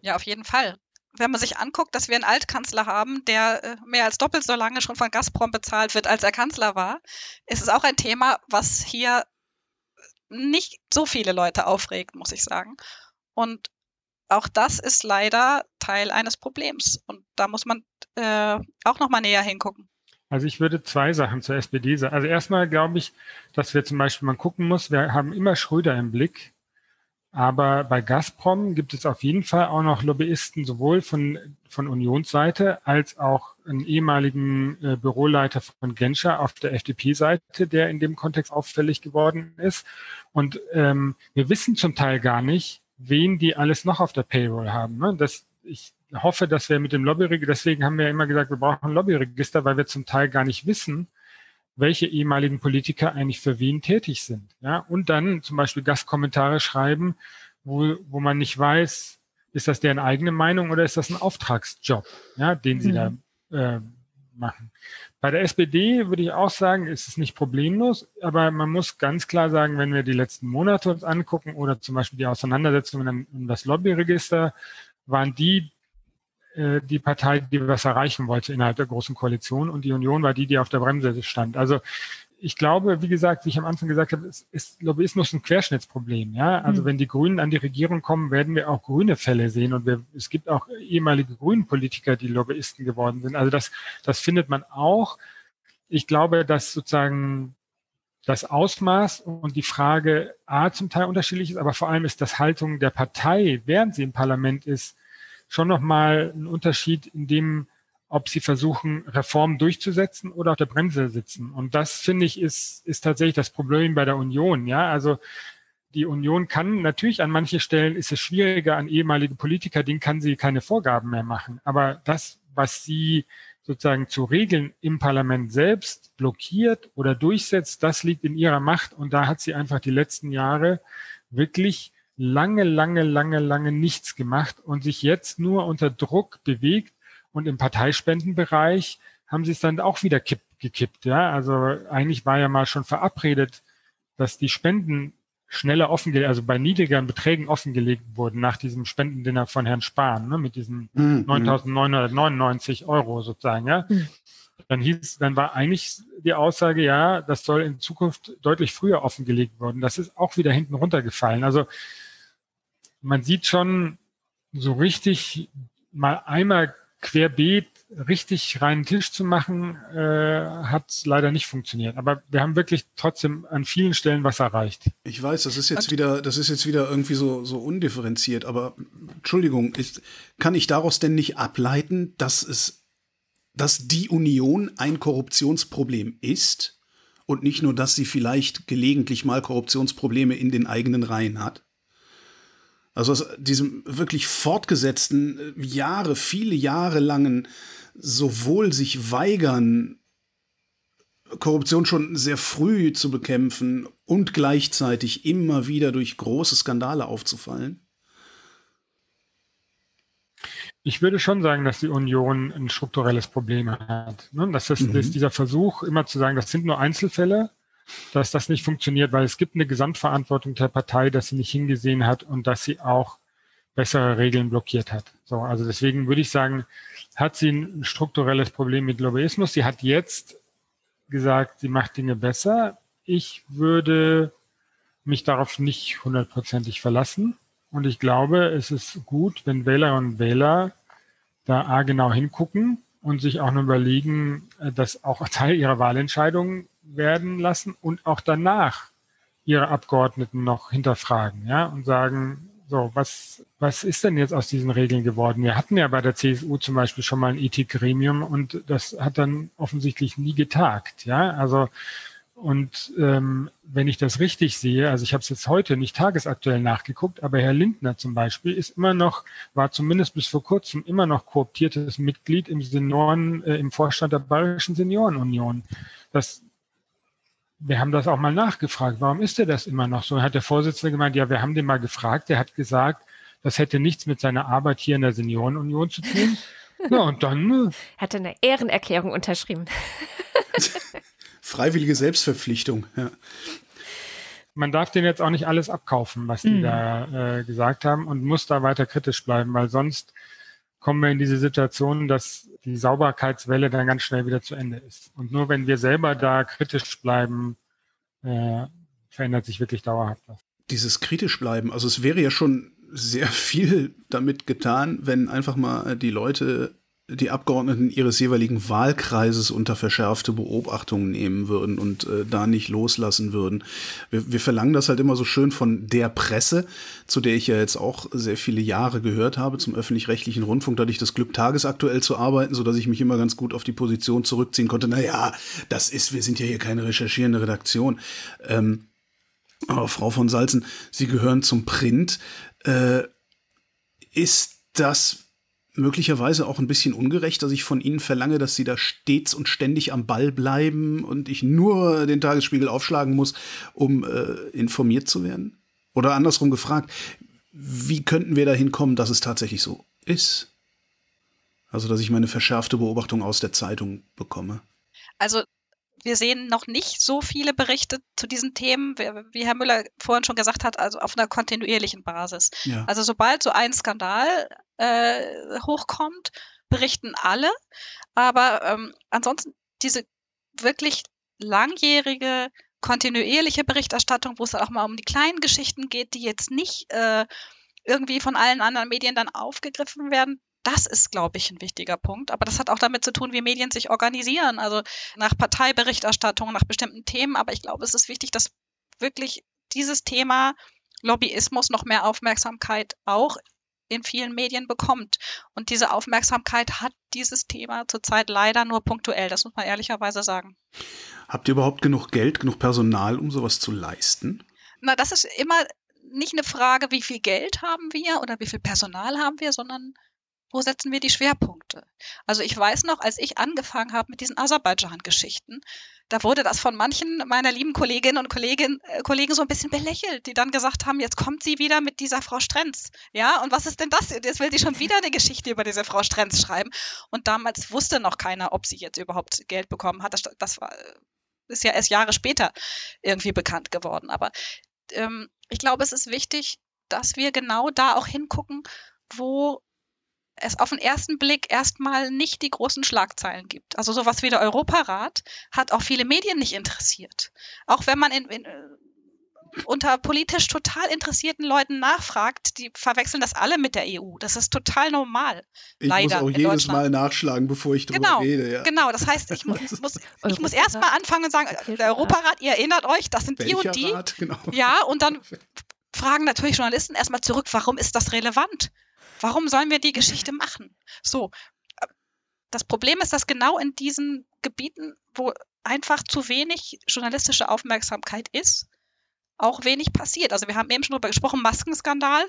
Ja, auf jeden Fall. Wenn man sich anguckt, dass wir einen Altkanzler haben, der äh, mehr als doppelt so lange schon von Gazprom bezahlt wird, als er Kanzler war, ist es auch ein Thema, was hier nicht so viele Leute aufregt, muss ich sagen. Und auch das ist leider Teil eines Problems. Und da muss man äh, auch noch mal näher hingucken. Also ich würde zwei Sachen zur SPD sagen. Also erstmal glaube ich, dass wir zum Beispiel mal gucken muss, wir haben immer Schröder im Blick. Aber bei Gazprom gibt es auf jeden Fall auch noch Lobbyisten, sowohl von, von Unionsseite als auch einen ehemaligen äh, Büroleiter von Genscher auf der FDP-Seite, der in dem Kontext auffällig geworden ist. Und ähm, wir wissen zum Teil gar nicht, wen die alles noch auf der Payroll haben. Ne? Das, ich hoffe, dass wir mit dem Lobbyregister, deswegen haben wir ja immer gesagt, wir brauchen ein Lobbyregister, weil wir zum Teil gar nicht wissen, welche ehemaligen Politiker eigentlich für wen tätig sind. Ja? Und dann zum Beispiel Gastkommentare schreiben, wo, wo man nicht weiß, ist das deren eigene Meinung oder ist das ein Auftragsjob, ja, den sie mhm. da äh, machen. Bei der SPD würde ich auch sagen, ist es nicht problemlos, aber man muss ganz klar sagen, wenn wir die letzten Monate uns angucken oder zum Beispiel die Auseinandersetzungen um das Lobbyregister, waren die äh, die Partei, die was erreichen wollte innerhalb der Großen Koalition und die Union war die, die auf der Bremse stand. Also ich glaube, wie gesagt, wie ich am Anfang gesagt habe, ist, ist Lobbyismus ein Querschnittsproblem. Ja, also mhm. wenn die Grünen an die Regierung kommen, werden wir auch grüne Fälle sehen und wir, es gibt auch ehemalige Grünen-Politiker, die Lobbyisten geworden sind. Also das, das findet man auch. Ich glaube, dass sozusagen das Ausmaß und die Frage A zum Teil unterschiedlich ist, aber vor allem ist das Haltung der Partei, während sie im Parlament ist, schon nochmal ein Unterschied in dem, ob sie versuchen, Reformen durchzusetzen oder auf der Bremse sitzen. Und das, finde ich, ist, ist tatsächlich das Problem bei der Union. Ja, also die Union kann natürlich an manchen Stellen ist es schwieriger an ehemalige Politiker, denen kann sie keine Vorgaben mehr machen. Aber das, was sie sozusagen zu Regeln im Parlament selbst blockiert oder durchsetzt, das liegt in ihrer Macht. Und da hat sie einfach die letzten Jahre wirklich lange, lange, lange, lange nichts gemacht und sich jetzt nur unter Druck bewegt und im Parteispendenbereich haben sie es dann auch wieder kipp, gekippt. Ja, also eigentlich war ja mal schon verabredet, dass die Spenden schneller offengelegt, also bei niedrigeren Beträgen offengelegt wurden nach diesem Spendendinner von Herrn Spahn, ne, mit diesen mhm. 9.999 Euro sozusagen, ja. Mhm. Dann hieß, dann war eigentlich die Aussage, ja, das soll in Zukunft deutlich früher offengelegt werden. Das ist auch wieder hinten runtergefallen. Also man sieht schon so richtig mal einmal querbeet richtig reinen Tisch zu machen, äh, hat leider nicht funktioniert. Aber wir haben wirklich trotzdem an vielen Stellen was erreicht. Ich weiß, das ist jetzt wieder, das ist jetzt wieder irgendwie so, so undifferenziert, aber Entschuldigung, ist, kann ich daraus denn nicht ableiten, dass es, dass die Union ein Korruptionsproblem ist und nicht nur, dass sie vielleicht gelegentlich mal Korruptionsprobleme in den eigenen Reihen hat? Also aus diesem wirklich fortgesetzten, äh, Jahre, viele Jahre langen, sowohl sich weigern, Korruption schon sehr früh zu bekämpfen und gleichzeitig immer wieder durch große Skandale aufzufallen? Ich würde schon sagen, dass die Union ein strukturelles Problem hat. Ne? Das ist, mhm. ist dieser Versuch, immer zu sagen, das sind nur Einzelfälle dass das nicht funktioniert, weil es gibt eine Gesamtverantwortung der Partei, dass sie nicht hingesehen hat und dass sie auch bessere Regeln blockiert hat. So, also deswegen würde ich sagen, hat sie ein strukturelles Problem mit Lobbyismus. Sie hat jetzt gesagt, sie macht Dinge besser. Ich würde mich darauf nicht hundertprozentig verlassen. Und ich glaube, es ist gut, wenn Wählerinnen und Wähler da A genau hingucken und sich auch nur überlegen, äh, dass auch Teil ihrer Wahlentscheidungen werden lassen und auch danach ihre Abgeordneten noch hinterfragen, ja, und sagen, so, was, was ist denn jetzt aus diesen Regeln geworden? Wir hatten ja bei der CSU zum Beispiel schon mal ein Ethikgremium und das hat dann offensichtlich nie getagt, ja, also und ähm, wenn ich das richtig sehe, also ich habe es jetzt heute nicht tagesaktuell nachgeguckt, aber Herr Lindner zum Beispiel ist immer noch, war zumindest bis vor kurzem immer noch kooptiertes Mitglied im Senioren, äh, im Vorstand der Bayerischen Seniorenunion. Das wir haben das auch mal nachgefragt. Warum ist er das immer noch so? Hat der Vorsitzende gemeint, ja, wir haben den mal gefragt. Der hat gesagt, das hätte nichts mit seiner Arbeit hier in der Seniorenunion zu tun. Ja, und dann. Äh, hat er eine Ehrenerklärung unterschrieben. Freiwillige Selbstverpflichtung, ja. Man darf denen jetzt auch nicht alles abkaufen, was die mhm. da äh, gesagt haben und muss da weiter kritisch bleiben, weil sonst kommen wir in diese Situation, dass die Sauberkeitswelle dann ganz schnell wieder zu Ende ist. Und nur wenn wir selber da kritisch bleiben, äh, verändert sich wirklich dauerhaft was. Dieses kritisch bleiben, also es wäre ja schon sehr viel damit getan, wenn einfach mal die Leute die Abgeordneten ihres jeweiligen Wahlkreises unter verschärfte Beobachtung nehmen würden und äh, da nicht loslassen würden. Wir, wir verlangen das halt immer so schön von der Presse, zu der ich ja jetzt auch sehr viele Jahre gehört habe, zum öffentlich-rechtlichen Rundfunk. Da hatte ich das Glück, tagesaktuell zu arbeiten, so dass ich mich immer ganz gut auf die Position zurückziehen konnte. Naja, das ist, wir sind ja hier keine recherchierende Redaktion. Ähm, aber Frau von Salzen, Sie gehören zum Print. Äh, ist das möglicherweise auch ein bisschen ungerecht, dass ich von ihnen verlange, dass sie da stets und ständig am Ball bleiben und ich nur den Tagesspiegel aufschlagen muss, um äh, informiert zu werden? Oder andersrum gefragt, wie könnten wir dahin kommen, dass es tatsächlich so ist? Also, dass ich meine verschärfte Beobachtung aus der Zeitung bekomme. Also, wir sehen noch nicht so viele Berichte zu diesen Themen, wie Herr Müller vorhin schon gesagt hat, also auf einer kontinuierlichen Basis. Ja. Also sobald so ein Skandal äh, hochkommt, berichten alle. Aber ähm, ansonsten diese wirklich langjährige, kontinuierliche Berichterstattung, wo es auch mal um die kleinen Geschichten geht, die jetzt nicht äh, irgendwie von allen anderen Medien dann aufgegriffen werden, das ist, glaube ich, ein wichtiger Punkt. Aber das hat auch damit zu tun, wie Medien sich organisieren, also nach Parteiberichterstattung, nach bestimmten Themen. Aber ich glaube, es ist wichtig, dass wirklich dieses Thema Lobbyismus noch mehr Aufmerksamkeit auch in vielen Medien bekommt. Und diese Aufmerksamkeit hat dieses Thema zurzeit leider nur punktuell, das muss man ehrlicherweise sagen. Habt ihr überhaupt genug Geld, genug Personal, um sowas zu leisten? Na, das ist immer nicht eine Frage, wie viel Geld haben wir oder wie viel Personal haben wir, sondern wo setzen wir die Schwerpunkte? Also ich weiß noch, als ich angefangen habe mit diesen Aserbaidschan-Geschichten, da wurde das von manchen meiner lieben Kolleginnen und Kollegen, äh, Kollegen so ein bisschen belächelt, die dann gesagt haben, jetzt kommt sie wieder mit dieser Frau Strenz. Ja, und was ist denn das? Jetzt will sie schon wieder eine Geschichte über diese Frau Strenz schreiben. Und damals wusste noch keiner, ob sie jetzt überhaupt Geld bekommen hat. Das, das war, ist ja erst Jahre später irgendwie bekannt geworden. Aber ähm, ich glaube, es ist wichtig, dass wir genau da auch hingucken, wo es auf den ersten Blick erstmal nicht die großen Schlagzeilen gibt. Also sowas wie der Europarat hat auch viele Medien nicht interessiert. Auch wenn man in, in unter politisch total interessierten Leuten nachfragt, die verwechseln das alle mit der EU. Das ist total normal. Ich leider muss auch jedes Mal nachschlagen, bevor ich drüber genau, rede. Ja. Genau, das heißt, ich, mu muss, ich muss erst mal anfangen und sagen, der Europarat, ihr erinnert euch, das sind Welcher die und die. Rat? Genau. Ja, und dann fragen natürlich Journalisten erstmal zurück, warum ist das relevant? Warum sollen wir die Geschichte machen? So, äh, das Problem ist, dass genau in diesen Gebieten, wo einfach zu wenig journalistische Aufmerksamkeit ist, auch wenig passiert. Also wir haben eben schon darüber gesprochen, Maskenskandal,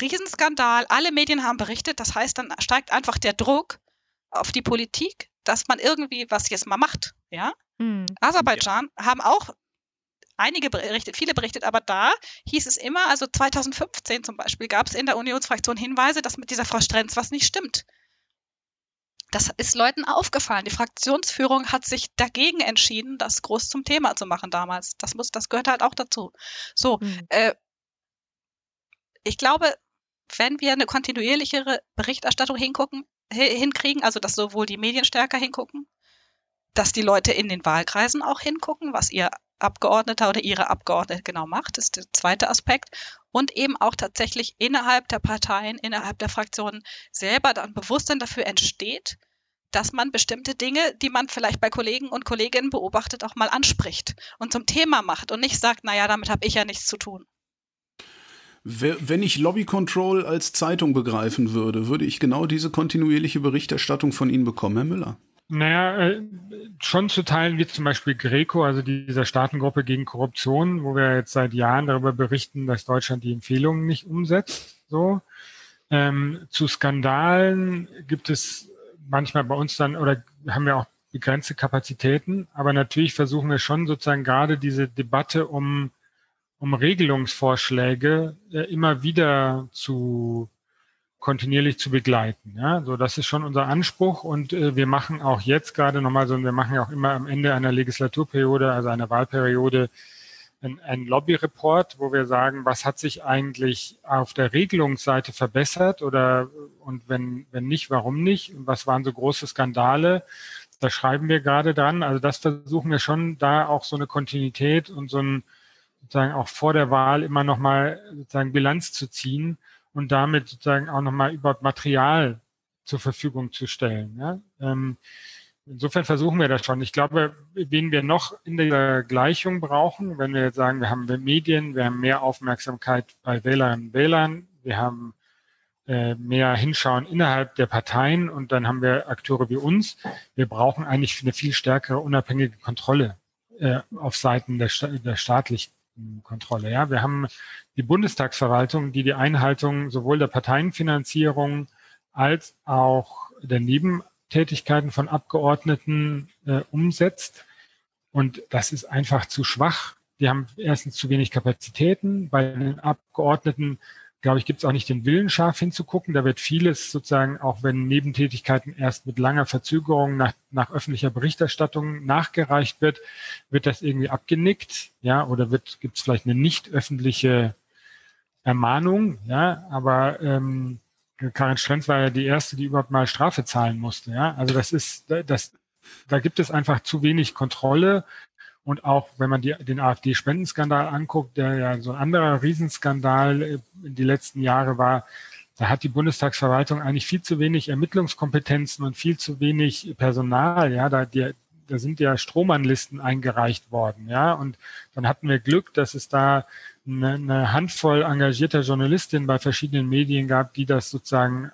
Riesenskandal, alle Medien haben berichtet, das heißt, dann steigt einfach der Druck auf die Politik, dass man irgendwie was jetzt mal macht, ja? Hm. Aserbaidschan haben auch einige berichtet, viele berichtet, aber da hieß es immer, also 2015 zum Beispiel, gab es in der Unionsfraktion Hinweise, dass mit dieser Frau Strenz was nicht stimmt. Das ist Leuten aufgefallen. Die Fraktionsführung hat sich dagegen entschieden, das groß zum Thema zu machen damals. Das muss, das gehört halt auch dazu. So, Hm. äh, ich glaube, wenn wir eine kontinuierlichere Berichterstattung hingucken, hi- hinkriegen, also dass sowohl die Medien stärker hingucken, dass die Leute in den Wahlkreisen auch hingucken, was ihr Abgeordneter oder ihre Abgeordnete genau macht, ist der zweite Aspekt. Und eben auch tatsächlich innerhalb der Parteien, innerhalb der Fraktionen selber dann Bewusstsein dafür entsteht, dass man bestimmte Dinge, die man vielleicht bei Kollegen und Kolleginnen beobachtet, auch mal anspricht und zum Thema macht und nicht sagt, naja, damit habe ich ja nichts zu tun. Wenn ich Lobby Control als Zeitung begreifen würde, würde ich genau diese kontinuierliche Berichterstattung von Ihnen bekommen, Herr Müller. Naja, äh, schon zu Teilen wie zum Beispiel Greco, also dieser Staatengruppe gegen Korruption, wo wir jetzt seit Jahren darüber berichten, dass Deutschland die Empfehlungen nicht umsetzt. So. Ähm, zu Skandalen gibt es manchmal bei uns dann, oder haben wir auch begrenzte Kapazitäten, aber natürlich versuchen wir schon sozusagen gerade diese Debatte um, um Regelungsvorschläge äh, immer wieder zu kontinuierlich zu begleiten. Ja, so das ist schon unser Anspruch und äh, wir machen auch jetzt gerade nochmal so, wir machen ja auch immer am Ende einer Legislaturperiode, also einer Wahlperiode, ein, Lobby-Report, wo wir sagen, was hat sich eigentlich auf der Regelungsseite verbessert oder und wenn, wenn nicht, warum nicht? Und was waren so große Skandale? Da schreiben wir gerade dran. Also das versuchen wir schon, da auch so eine Kontinuität und so ein sozusagen auch vor der Wahl immer nochmal sozusagen Bilanz zu ziehen und damit sozusagen auch nochmal überhaupt Material zur Verfügung zu stellen. Ja? Ähm, insofern versuchen wir das schon. Ich glaube, wen wir noch in der Gleichung brauchen, wenn wir jetzt sagen, wir haben Medien, wir haben mehr Aufmerksamkeit bei Wählerinnen und Wählern, wir haben äh, mehr Hinschauen innerhalb der Parteien und dann haben wir Akteure wie uns. Wir brauchen eigentlich eine viel stärkere unabhängige Kontrolle äh, auf Seiten der, der staatlichen Kontrolle. Ja, wir haben die Bundestagsverwaltung, die die Einhaltung sowohl der Parteienfinanzierung als auch der Nebentätigkeiten von Abgeordneten äh, umsetzt. Und das ist einfach zu schwach. Die haben erstens zu wenig Kapazitäten. Bei den Abgeordneten, glaube ich, gibt es auch nicht den Willen, scharf hinzugucken. Da wird vieles sozusagen, auch wenn Nebentätigkeiten erst mit langer Verzögerung nach, nach öffentlicher Berichterstattung nachgereicht wird, wird das irgendwie abgenickt, ja, oder wird gibt es vielleicht eine nicht öffentliche Ermahnung, ja, aber ähm, Karin Strenz war ja die erste, die überhaupt mal Strafe zahlen musste, ja. Also das ist, das, da gibt es einfach zu wenig Kontrolle. Und auch wenn man die, den AfD-Spendenskandal anguckt, der ja so ein anderer Riesenskandal in die letzten Jahre war, da hat die Bundestagsverwaltung eigentlich viel zu wenig Ermittlungskompetenzen und viel zu wenig Personal. Ja, da, die, da sind ja Strohmannlisten eingereicht worden. Ja, und dann hatten wir Glück, dass es da eine, Handvoll engagierter Journalistinnen bei verschiedenen Medien gab, die das sozusagen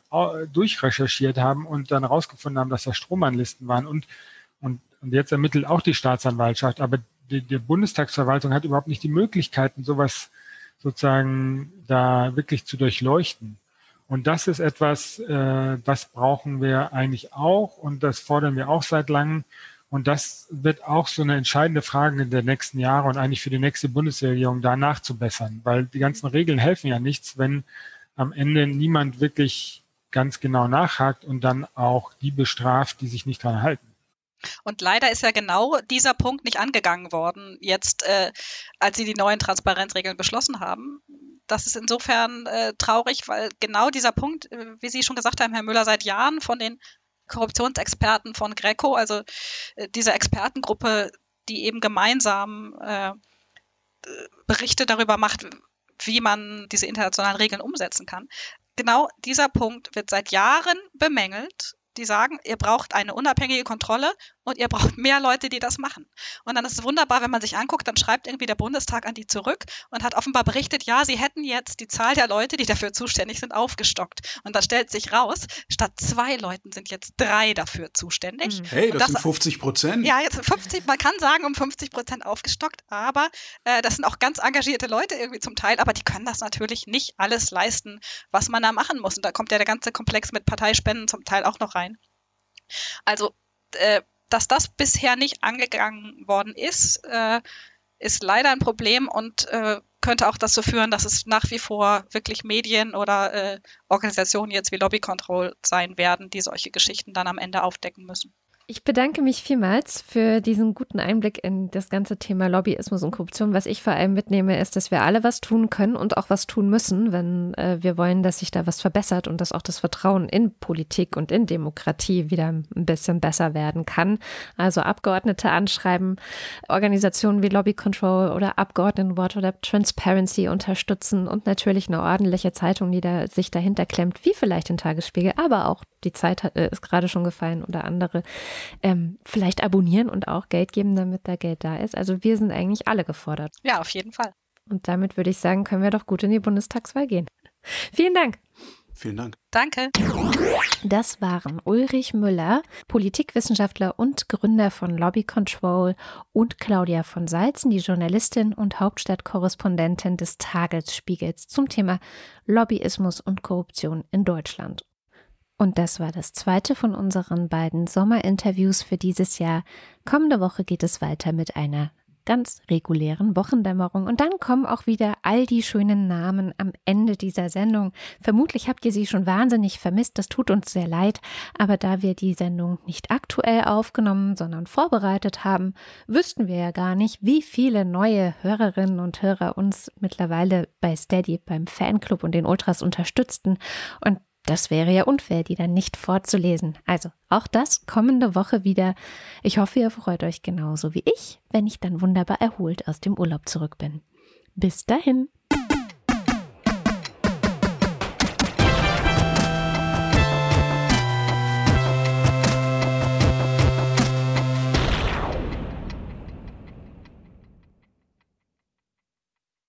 durchrecherchiert haben und dann herausgefunden haben, dass das Strohmannlisten waren. Und, und, und jetzt ermittelt auch die Staatsanwaltschaft. Aber die, die Bundestagsverwaltung hat überhaupt nicht die Möglichkeiten, sowas sozusagen da wirklich zu durchleuchten. Und das ist etwas, äh, das brauchen wir eigentlich auch und das fordern wir auch seit langem. Und das wird auch so eine entscheidende Frage in der nächsten Jahre und eigentlich für die nächste Bundesregierung da nachzubessern, weil die ganzen Regeln helfen ja nichts, wenn am Ende niemand wirklich ganz genau nachhakt und dann auch die bestraft, die sich nicht dran halten. Und leider ist ja genau dieser Punkt nicht angegangen worden, jetzt, äh, als sie die neuen Transparenzregeln beschlossen haben. Das ist insofern äh, traurig, weil genau dieser Punkt, äh, wie Sie schon gesagt haben, Herr Müller, seit Jahren von den Korruptionsexperten von Greco, also äh, dieser Expertengruppe, die eben gemeinsam äh, Berichte darüber macht, wie man diese internationalen Regeln umsetzen kann. Genau dieser Punkt wird seit Jahren bemängelt die sagen, ihr braucht eine unabhängige Kontrolle und ihr braucht mehr Leute, die das machen. Und dann ist es wunderbar, wenn man sich anguckt, dann schreibt irgendwie der Bundestag an die zurück und hat offenbar berichtet, ja, sie hätten jetzt die Zahl der Leute, die dafür zuständig sind, aufgestockt. Und da stellt sich raus, statt zwei Leuten sind jetzt drei dafür zuständig. Hm. Hey, das, das, sind 50 Prozent. Ja, jetzt 50, man kann sagen, um 50 Prozent aufgestockt, aber äh, das sind auch ganz engagierte Leute irgendwie zum Teil, aber die können das natürlich nicht alles leisten, was man da machen muss. Und da kommt ja der ganze Komplex mit Parteispenden zum Teil auch noch rein. Also, äh, dass das bisher nicht angegangen worden ist, äh, ist leider ein Problem und äh, könnte auch dazu führen, dass es nach wie vor wirklich Medien oder äh, Organisationen jetzt wie Lobby Control sein werden, die solche Geschichten dann am Ende aufdecken müssen. Ich bedanke mich vielmals für diesen guten Einblick in das ganze Thema Lobbyismus und Korruption. Was ich vor allem mitnehme, ist, dass wir alle was tun können und auch was tun müssen, wenn äh, wir wollen, dass sich da was verbessert und dass auch das Vertrauen in Politik und in Demokratie wieder ein bisschen besser werden kann. Also Abgeordnete anschreiben, Organisationen wie Lobby Control oder Abgeordnetenwort oder Transparency unterstützen und natürlich eine ordentliche Zeitung, die da sich dahinter klemmt, wie vielleicht den Tagesspiegel, aber auch die Zeit hat, äh, ist gerade schon gefallen oder andere ähm, vielleicht abonnieren und auch Geld geben, damit da Geld da ist. Also wir sind eigentlich alle gefordert. Ja, auf jeden Fall. Und damit würde ich sagen, können wir doch gut in die Bundestagswahl gehen. Vielen Dank. Vielen Dank. Danke. Das waren Ulrich Müller, Politikwissenschaftler und Gründer von Lobby Control und Claudia von Salzen, die Journalistin und Hauptstadtkorrespondentin des Tagesspiegels zum Thema Lobbyismus und Korruption in Deutschland. Und das war das zweite von unseren beiden Sommerinterviews für dieses Jahr. Kommende Woche geht es weiter mit einer ganz regulären Wochendämmerung. Und dann kommen auch wieder all die schönen Namen am Ende dieser Sendung. Vermutlich habt ihr sie schon wahnsinnig vermisst. Das tut uns sehr leid. Aber da wir die Sendung nicht aktuell aufgenommen, sondern vorbereitet haben, wüssten wir ja gar nicht, wie viele neue Hörerinnen und Hörer uns mittlerweile bei Steady beim Fanclub und den Ultras unterstützten. Und das wäre ja unfair, die dann nicht vorzulesen. Also auch das kommende Woche wieder. Ich hoffe, ihr freut euch genauso wie ich, wenn ich dann wunderbar erholt aus dem Urlaub zurück bin. Bis dahin.